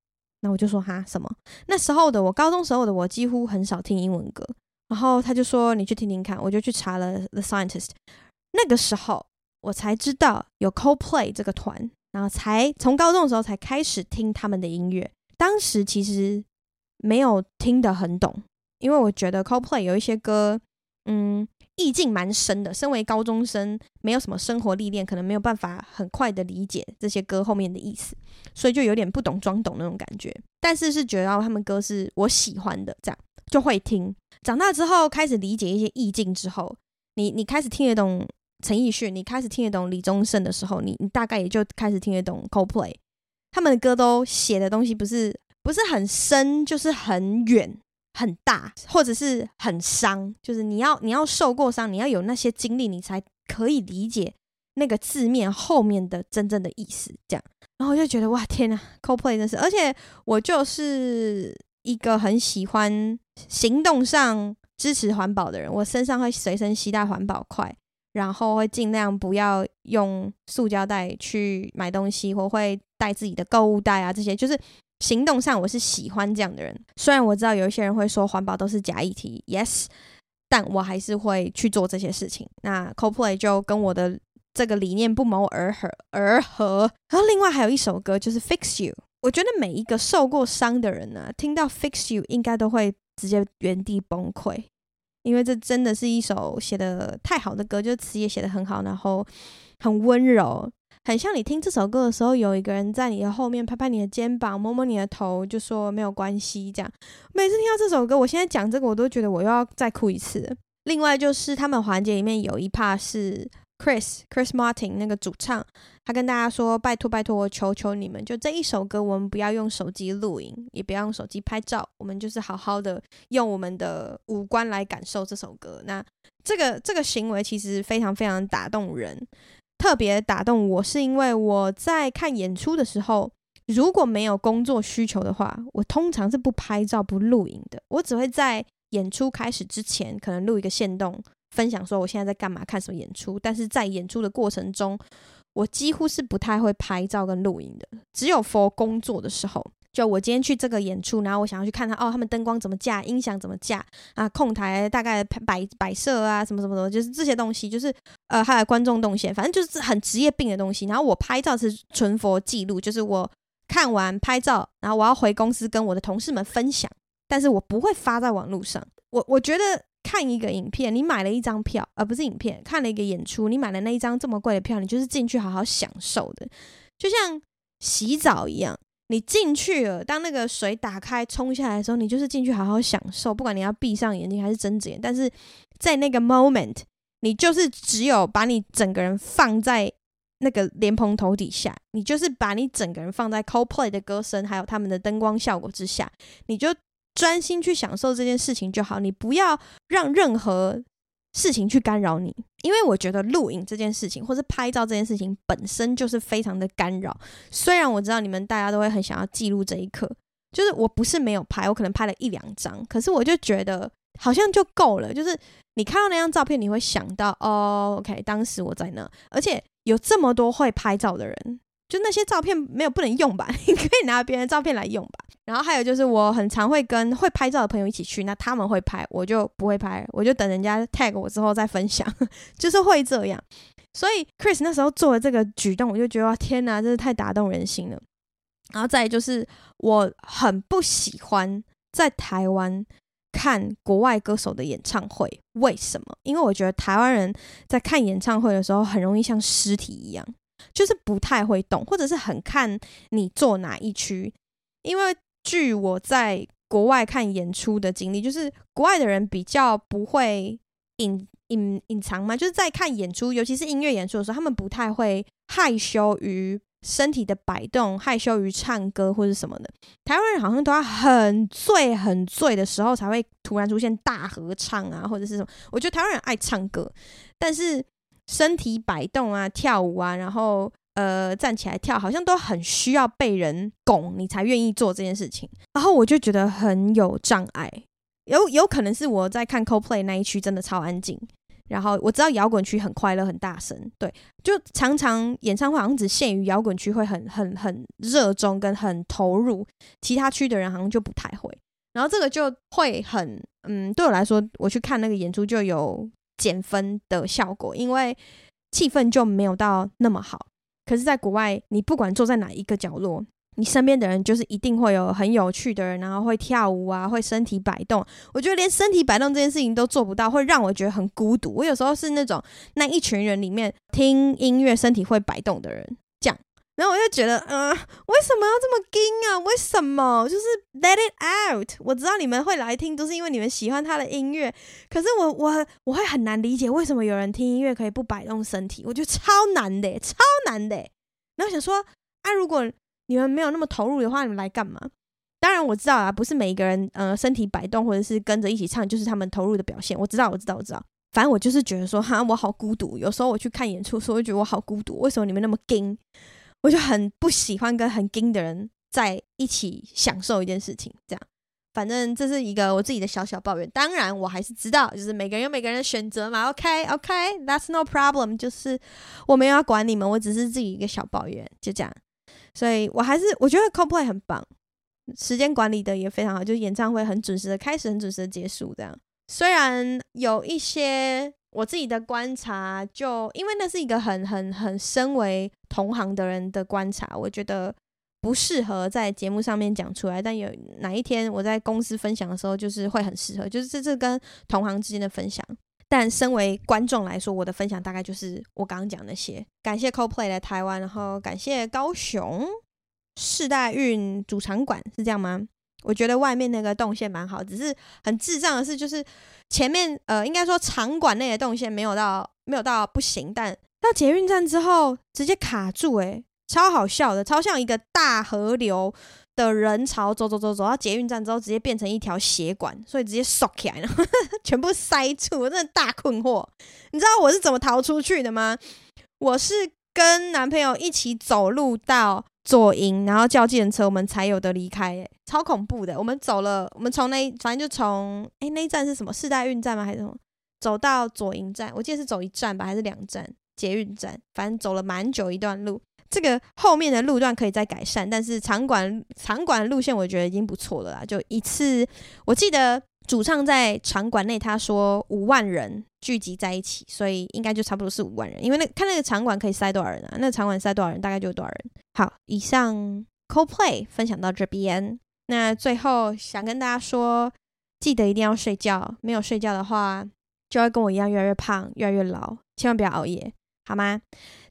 那我就说：“哈，什么？”那时候的我，高中时候的我，几乎很少听英文歌。然后他就说：“你去听听看。”我就去查了《The Scientist》。那个时候我才知道有 Coldplay 这个团，然后才从高中的时候才开始听他们的音乐。当时其实没有听得很懂，因为我觉得 Coldplay 有一些歌，嗯。意境蛮深的，身为高中生，没有什么生活历练，可能没有办法很快的理解这些歌后面的意思，所以就有点不懂装懂那种感觉。但是是觉得他们歌是我喜欢的，这样就会听。长大之后开始理解一些意境之后，你你开始听得懂陈奕迅，你开始听得懂李宗盛的时候，你你大概也就开始听得懂 Coldplay。他们的歌都写的东西不是不是很深，就是很远。很大，或者是很伤，就是你要你要受过伤，你要有那些经历，你才可以理解那个字面后面的真正的意思。这样，然后我就觉得哇，天呐，CoPlay 真是，而且我就是一个很喜欢行动上支持环保的人，我身上会随身携带环保筷，然后会尽量不要用塑胶袋去买东西，或会带自己的购物袋啊，这些就是。行动上我是喜欢这样的人，虽然我知道有一些人会说环保都是假议题，yes，但我还是会去做这些事情。那 CoPlay 就跟我的这个理念不谋而合，而合。然后另外还有一首歌就是 Fix You，我觉得每一个受过伤的人呢、啊，听到 Fix You 应该都会直接原地崩溃，因为这真的是一首写得太好的歌，就词也写得很好，然后很温柔。很像你听这首歌的时候，有一个人在你的后面拍拍你的肩膀，摸摸你的头，就说没有关系。这样，每次听到这首歌，我现在讲这个，我都觉得我又要再哭一次。另外就是他们环节里面有一 part 是 Chris Chris Martin 那个主唱，他跟大家说：“拜托拜托，我求求你们，就这一首歌，我们不要用手机录影，也不要用手机拍照，我们就是好好的用我们的五官来感受这首歌。”那这个这个行为其实非常非常打动人。特别打动我，是因为我在看演出的时候，如果没有工作需求的话，我通常是不拍照、不录影的。我只会在演出开始之前，可能录一个线动，分享说我现在在干嘛、看什么演出。但是在演出的过程中，我几乎是不太会拍照跟录影的，只有 for 工作的时候。就我今天去这个演出，然后我想要去看他哦，他们灯光怎么架，音响怎么架啊，控台大概摆摆设啊，什么什么的，就是这些东西，就是呃，还有观众动线，反正就是很职业病的东西。然后我拍照是纯佛记录，就是我看完拍照，然后我要回公司跟我的同事们分享，但是我不会发在网络上。我我觉得看一个影片，你买了一张票，而、不是影片，看了一个演出，你买了那一张这么贵的票，你就是进去好好享受的，就像洗澡一样。你进去了，当那个水打开冲下来的时候，你就是进去好好享受，不管你要闭上眼睛还是睁着眼，但是在那个 moment，你就是只有把你整个人放在那个莲蓬头底下，你就是把你整个人放在 Coldplay 的歌声还有他们的灯光效果之下，你就专心去享受这件事情就好，你不要让任何。事情去干扰你，因为我觉得录影这件事情，或是拍照这件事情本身就是非常的干扰。虽然我知道你们大家都会很想要记录这一刻，就是我不是没有拍，我可能拍了一两张，可是我就觉得好像就够了。就是你看到那张照片，你会想到哦，OK，当时我在那，而且有这么多会拍照的人。就那些照片没有不能用吧？你可以拿别人照片来用吧。然后还有就是，我很常会跟会拍照的朋友一起去，那他们会拍，我就不会拍，我就等人家 tag 我之后再分享，就是会这样。所以 Chris 那时候做的这个举动，我就觉得天哪，真是太打动人心了。然后再就是，我很不喜欢在台湾看国外歌手的演唱会，为什么？因为我觉得台湾人在看演唱会的时候，很容易像尸体一样。就是不太会动，或者是很看你坐哪一区。因为据我在国外看演出的经历，就是国外的人比较不会隐隐隐藏嘛，就是在看演出，尤其是音乐演出的时候，他们不太会害羞于身体的摆动，害羞于唱歌或者什么的。台湾人好像都要很醉很醉的时候才会突然出现大合唱啊，或者是什么。我觉得台湾人爱唱歌，但是。身体摆动啊，跳舞啊，然后呃站起来跳，好像都很需要被人拱，你才愿意做这件事情。然后我就觉得很有障碍，有有可能是我在看 Coldplay 那一区真的超安静，然后我知道摇滚区很快乐很大声，对，就常常演唱会好像只限于摇滚区会很很很热衷跟很投入，其他区的人好像就不太会。然后这个就会很嗯，对我来说，我去看那个演出就有。减分的效果，因为气氛就没有到那么好。可是，在国外，你不管坐在哪一个角落，你身边的人就是一定会有很有趣的人，然后会跳舞啊，会身体摆动。我觉得连身体摆动这件事情都做不到，会让我觉得很孤独。我有时候是那种那一群人里面听音乐、身体会摆动的人。这样然后我就觉得，嗯、呃，为什么要这么惊啊？为什么？就是 let it out。我知道你们会来听，都是因为你们喜欢他的音乐。可是我我我会很难理解，为什么有人听音乐可以不摆动身体？我觉得超难的，超难的。然后想说，啊，如果你们没有那么投入的话，你们来干嘛？当然我知道啊，不是每一个人，呃，身体摆动或者是跟着一起唱，就是他们投入的表现。我知道，我知道，我知道。反正我就是觉得说，哈，我好孤独。有时候我去看演出，所以我觉得我好孤独。为什么你们那么惊？我就很不喜欢跟很精的人在一起享受一件事情，这样，反正这是一个我自己的小小抱怨。当然，我还是知道，就是每个人有每个人的选择嘛。OK，OK，That's no problem。就是我没有要管你们，我只是自己一个小抱怨，就这样。所以我还是我觉得 Coldplay 很棒，时间管理的也非常好，就是演唱会很准时的开始，很准时的结束，这样。虽然有一些。我自己的观察，就因为那是一个很很很身为同行的人的观察，我觉得不适合在节目上面讲出来。但有哪一天我在公司分享的时候，就是会很适合，就是这是跟同行之间的分享。但身为观众来说，我的分享大概就是我刚刚讲那些。感谢 Coldplay 来台湾，然后感谢高雄世代运主场馆，是这样吗？我觉得外面那个动线蛮好，只是很智障的是，就是前面呃，应该说场馆内的动线没有到没有到不行，但到捷运站之后直接卡住，欸，诶，超好笑的，超像一个大河流的人潮走走走走到捷运站之后，直接变成一条血管，所以直接缩起来了，全部塞住，我真的大困惑。你知道我是怎么逃出去的吗？我是跟男朋友一起走路到。左营，然后叫计程车，我们才有得离开，诶，超恐怖的。我们走了，我们从那，反正就从，诶，那一站是什么？世代运站吗？还是什么？走到左营站，我记得是走一站吧，还是两站？捷运站，反正走了蛮久一段路。这个后面的路段可以再改善，但是场馆场馆路线我觉得已经不错了啦。就一次，我记得。主唱在场馆内，他说五万人聚集在一起，所以应该就差不多是五万人。因为那看那个场馆可以塞多少人啊？那场馆塞多少人，大概就有多少人。好，以上 Coldplay 分享到这边。那最后想跟大家说，记得一定要睡觉，没有睡觉的话，就会跟我一样越来越胖，越来越老。千万不要熬夜，好吗？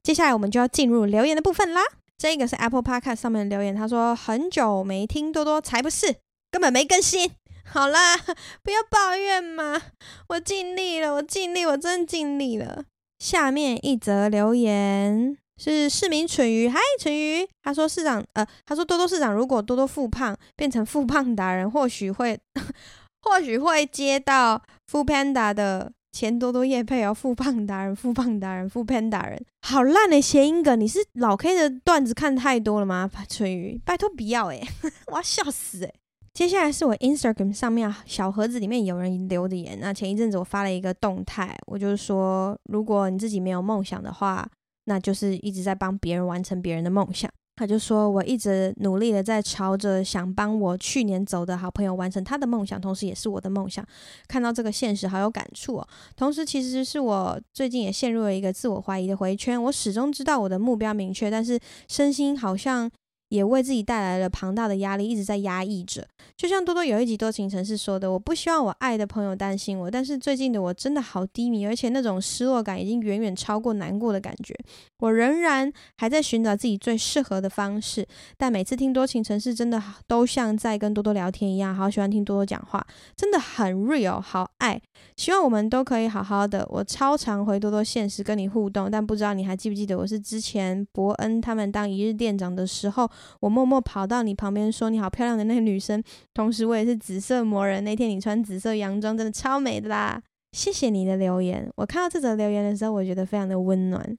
接下来我们就要进入留言的部分啦。这个是 Apple Podcast 上面的留言，他说很久没听多多，才不是，根本没更新。好啦，不要抱怨嘛，我尽力了，我尽力，我真尽力了。下面一则留言是市民蠢鱼，嗨，蠢鱼，他说市长，呃，他说多多市长，如果多多复胖变成复胖达人，或许会，或许会接到 f o o Panda 的钱多多夜配哦，富胖达人，富胖达人，富胖达人，好烂的谐音梗！你是老 K 的段子看太多了吗？翠玉，拜托不要诶，我要笑死诶。接下来是我 Instagram 上面小盒子里面有人留的言。那前一阵子我发了一个动态，我就是说，如果你自己没有梦想的话，那就是一直在帮别人完成别人的梦想。他就说，我一直努力的在朝着想帮我去年走的好朋友完成他的梦想，同时也是我的梦想。看到这个现实，好有感触哦。同时，其实是我最近也陷入了一个自我怀疑的回圈。我始终知道我的目标明确，但是身心好像。也为自己带来了庞大的压力，一直在压抑着。就像多多有一集多情城市说的：“我不希望我爱的朋友担心我，但是最近的我真的好低迷，而且那种失落感已经远远超过难过的感觉。我仍然还在寻找自己最适合的方式，但每次听多情城市，真的都像在跟多多聊天一样，好喜欢听多多讲话，真的很 real，好爱。希望我们都可以好好的。我超常回多多现实跟你互动，但不知道你还记不记得，我是之前伯恩他们当一日店长的时候。”我默默跑到你旁边说：“你好漂亮的那个女生。”同时，我也是紫色魔人。那天你穿紫色洋装，真的超美的啦！谢谢你的留言。我看到这则留言的时候，我觉得非常的温暖。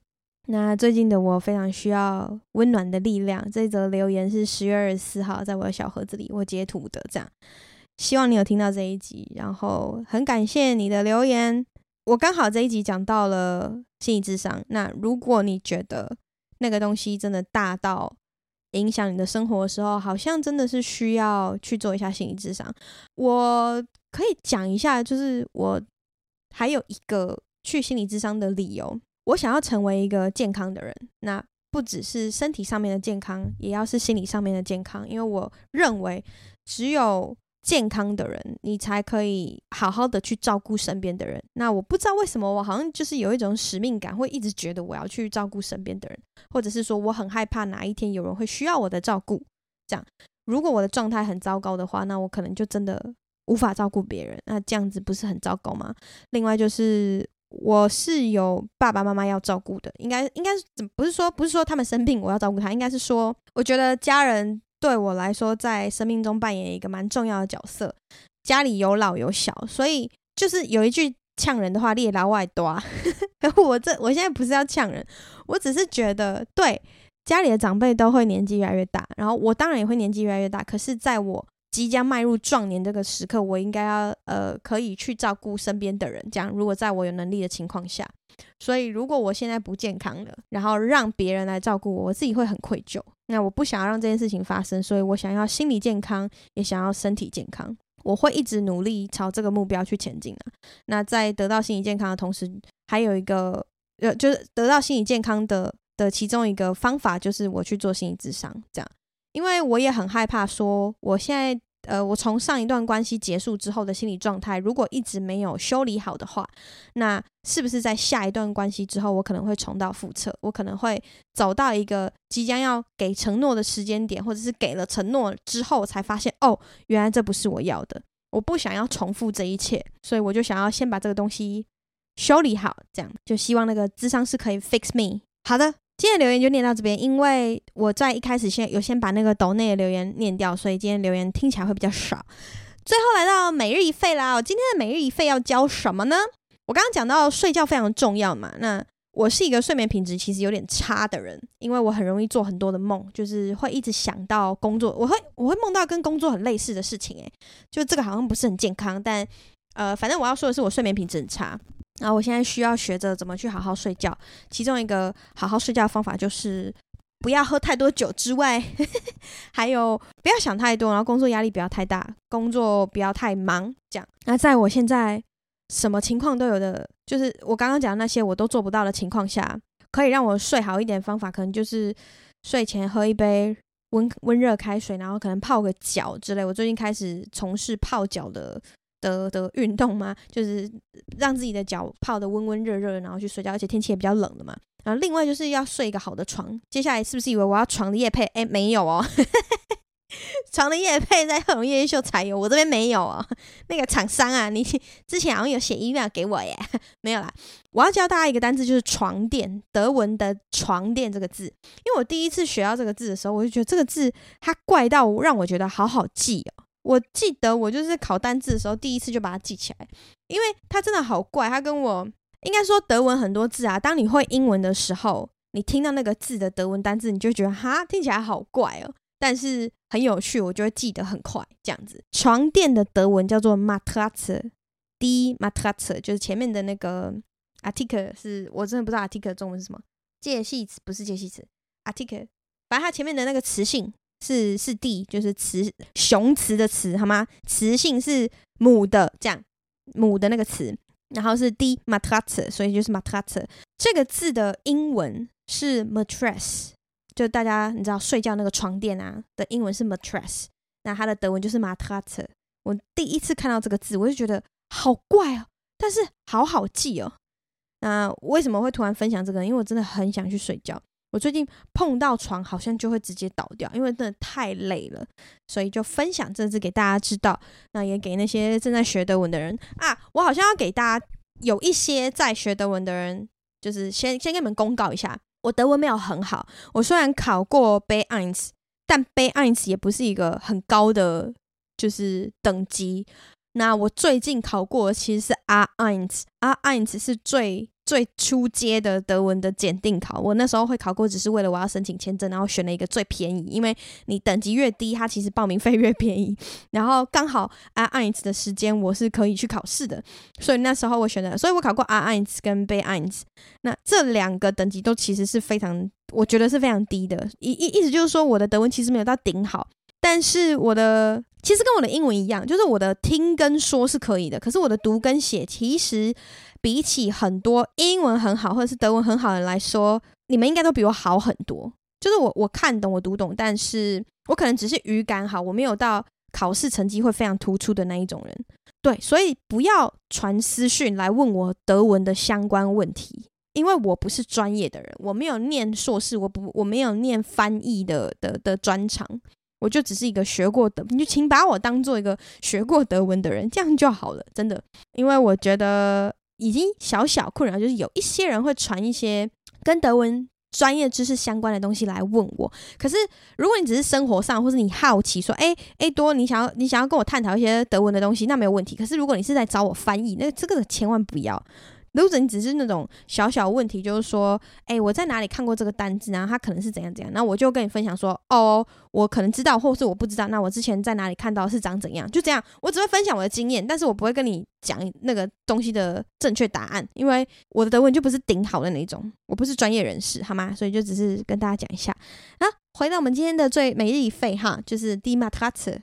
那最近的我非常需要温暖的力量。这则留言是十月二十四号在我的小盒子里我截图的，这样。希望你有听到这一集，然后很感谢你的留言。我刚好这一集讲到了心理智商。那如果你觉得那个东西真的大到，影响你的生活的时候，好像真的是需要去做一下心理智商。我可以讲一下，就是我还有一个去心理智商的理由。我想要成为一个健康的人，那不只是身体上面的健康，也要是心理上面的健康。因为我认为，只有健康的人，你才可以好好的去照顾身边的人。那我不知道为什么，我好像就是有一种使命感，会一直觉得我要去照顾身边的人，或者是说我很害怕哪一天有人会需要我的照顾。这样，如果我的状态很糟糕的话，那我可能就真的无法照顾别人。那这样子不是很糟糕吗？另外就是我是有爸爸妈妈要照顾的，应该应该不是说不是说他们生病我要照顾他，应该是说我觉得家人。对我来说，在生命中扮演一个蛮重要的角色。家里有老有小，所以就是有一句呛人的话：“列老外多。” 我这我现在不是要呛人，我只是觉得，对家里的长辈都会年纪越来越大，然后我当然也会年纪越来越大。可是，在我即将迈入壮年这个时刻，我应该要呃，可以去照顾身边的人。这样，如果在我有能力的情况下，所以如果我现在不健康了，然后让别人来照顾我，我自己会很愧疚。那我不想要让这件事情发生，所以我想要心理健康，也想要身体健康。我会一直努力朝这个目标去前进啊。那在得到心理健康的同时，还有一个呃，就是得到心理健康的的其中一个方法，就是我去做心理智商，这样。因为我也很害怕说，我现在。呃，我从上一段关系结束之后的心理状态，如果一直没有修理好的话，那是不是在下一段关系之后，我可能会重蹈覆辙？我可能会走到一个即将要给承诺的时间点，或者是给了承诺之后，才发现哦，原来这不是我要的。我不想要重复这一切，所以我就想要先把这个东西修理好，这样就希望那个智商是可以 fix me。好的。今天的留言就念到这边，因为我在一开始先有先把那个抖内的留言念掉，所以今天留言听起来会比较少。最后来到每日一费啦，我今天的每日一费要教什么呢？我刚刚讲到睡觉非常重要嘛，那我是一个睡眠品质其实有点差的人，因为我很容易做很多的梦，就是会一直想到工作，我会我会梦到跟工作很类似的事情，诶，就这个好像不是很健康，但呃，反正我要说的是我睡眠品质很差。然后我现在需要学着怎么去好好睡觉，其中一个好好睡觉的方法就是不要喝太多酒之外，还有不要想太多，然后工作压力不要太大，工作不要太忙，这样。那在我现在什么情况都有的，就是我刚刚讲的那些我都做不到的情况下，可以让我睡好一点方法，可能就是睡前喝一杯温温热开水，然后可能泡个脚之类。我最近开始从事泡脚的。的的运动吗？就是让自己的脚泡得温温热热，然后去睡觉，而且天气也比较冷的嘛。然后另外就是要睡一个好的床。接下来是不是以为我要床的夜配？哎，没有哦，床的夜配在贺龙夜秀才有，我这边没有哦。那个厂商啊，你之前好像有写 email 给我耶，没有啦。我要教大家一个单字，就是床垫，德文的床垫这个字。因为我第一次学到这个字的时候，我就觉得这个字它怪到让我觉得好好记哦。我记得我就是考单字的时候，第一次就把它记起来，因为它真的好怪。它跟我应该说德文很多字啊，当你会英文的时候，你听到那个字的德文单字，你就觉得哈，听起来好怪哦，但是很有趣，我就会记得很快。这样子，床垫的德文叫做 matratze，d Matratze 就是前面的那个 Artikel 是我真的不知道 Artikel 中文是什么，介系词不是介系词，Artikel，反正它前面的那个词性是是 D 就是雌雄雌的雌，好吗？雌性是母的，这样母的那个词。然后是 d matratze，所以就是 Matratze 这个字的英文是 mattress，就大家你知道睡觉那个床垫啊的英文是 mattress，那它的德文就是 Matratze。我第一次看到这个字，我就觉得好怪哦，但是好好记哦。那为什么会突然分享这个？因为我真的很想去睡觉。我最近碰到床好像就会直接倒掉，因为真的太累了，所以就分享这支给大家知道。那也给那些正在学德文的人啊，我好像要给大家有一些在学德文的人，就是先先跟你们公告一下，我德文没有很好。我虽然考过 B1，但 B1 也不是一个很高的就是等级。那我最近考过的其实是 R1，R1 是最。最初阶的德文的检定考，我那时候会考过，只是为了我要申请签证，然后选了一个最便宜，因为你等级越低，它其实报名费越便宜。然后刚好 R1 的时间我是可以去考试的，所以那时候我选的，所以我考过 R1 跟 B1。那这两个等级都其实是非常，我觉得是非常低的。意意意思就是说，我的德文其实没有到顶好，但是我的其实跟我的英文一样，就是我的听跟说是可以的，可是我的读跟写其实。比起很多英文很好或者是德文很好的人来说，你们应该都比我好很多。就是我我看懂我读懂，但是我可能只是语感好，我没有到考试成绩会非常突出的那一种人。对，所以不要传私讯来问我德文的相关问题，因为我不是专业的人，我没有念硕士，我不我没有念翻译的的的专长，我就只是一个学过德，你就请把我当做一个学过德文的人，这样就好了，真的，因为我觉得。已经小小困扰，就是有一些人会传一些 跟德文专业知识相关的东西来问我。可是，如果你只是生活上，或是你好奇说，哎哎多，你想要你想要跟我探讨一些德文的东西，那没有问题。可是，如果你是在找我翻译，那这个千万不要。如果你只是那种小小问题，就是说，哎、我在哪里看过这个单字，然后它可能是怎样怎样，那我就跟你分享说，哦，我可能知道，或是我不知道，那我之前在哪里看到是长怎样，就这样，我只会分享我的经验，但是我不会跟你讲那个东西的正确答案，因为我的德文就不是顶好的那种，我不是专业人士，好吗？所以就只是跟大家讲一下。啊，回到我们今天的最每日一废哈，就是 d i m a t r a t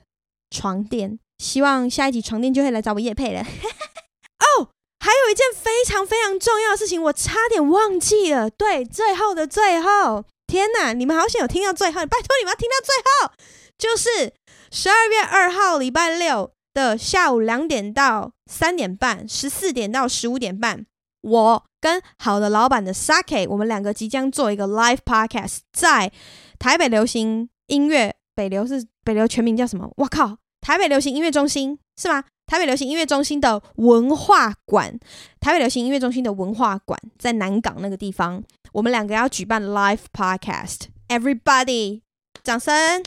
床垫，希望下一集床垫就会来找我业配了。哦 还有一件非常非常重要的事情，我差点忘记了。对，最后的最后，天哪！你们好像有听到最后，拜托你们要听到最后，就是十二月二号礼拜六的下午两点到三点半，十四点到十五点半，我跟好的老板的 Sake，我们两个即将做一个 live podcast，在台北流行音乐，北流是北流全名叫什么？我靠，台北流行音乐中心是吗？台北流行音乐中心的文化馆，台北流行音乐中心的文化馆在南港那个地方，我们两个要举办 live podcast，everybody，掌声，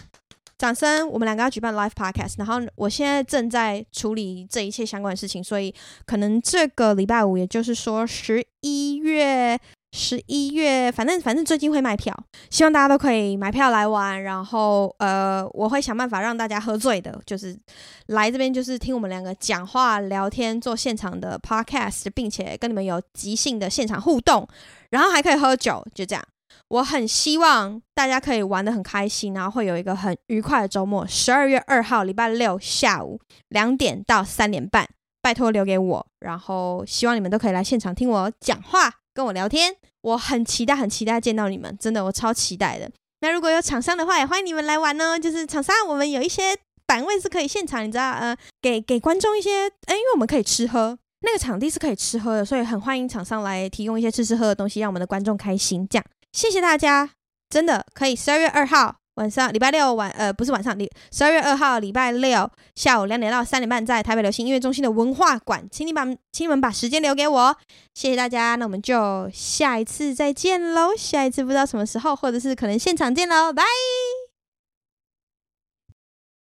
掌声，我们两个要举办 live podcast，然后我现在正在处理这一切相关的事情，所以可能这个礼拜五，也就是说十一月。十一月，反正反正最近会卖票，希望大家都可以买票来玩。然后，呃，我会想办法让大家喝醉的，就是来这边就是听我们两个讲话、聊天、做现场的 podcast，并且跟你们有即兴的现场互动，然后还可以喝酒，就这样。我很希望大家可以玩得很开心，然后会有一个很愉快的周末。十二月二号礼拜六下午两点到三点半，拜托留给我。然后希望你们都可以来现场听我讲话。跟我聊天，我很期待，很期待见到你们，真的，我超期待的。那如果有厂商的话，也欢迎你们来玩哦。就是厂商，我们有一些版位是可以现场，你知道，呃，给给观众一些，哎，因为我们可以吃喝，那个场地是可以吃喝的，所以很欢迎厂商来提供一些吃吃喝的东西，让我们的观众开心。这样，谢谢大家，真的可以。十二月二号。晚上礼拜六晚呃不是晚上，礼十二月二号礼拜六下午两点到三点半，在台北流行音乐中心的文化馆，请你把请你们把时间留给我，谢谢大家，那我们就下一次再见喽，下一次不知道什么时候，或者是可能现场见喽，拜。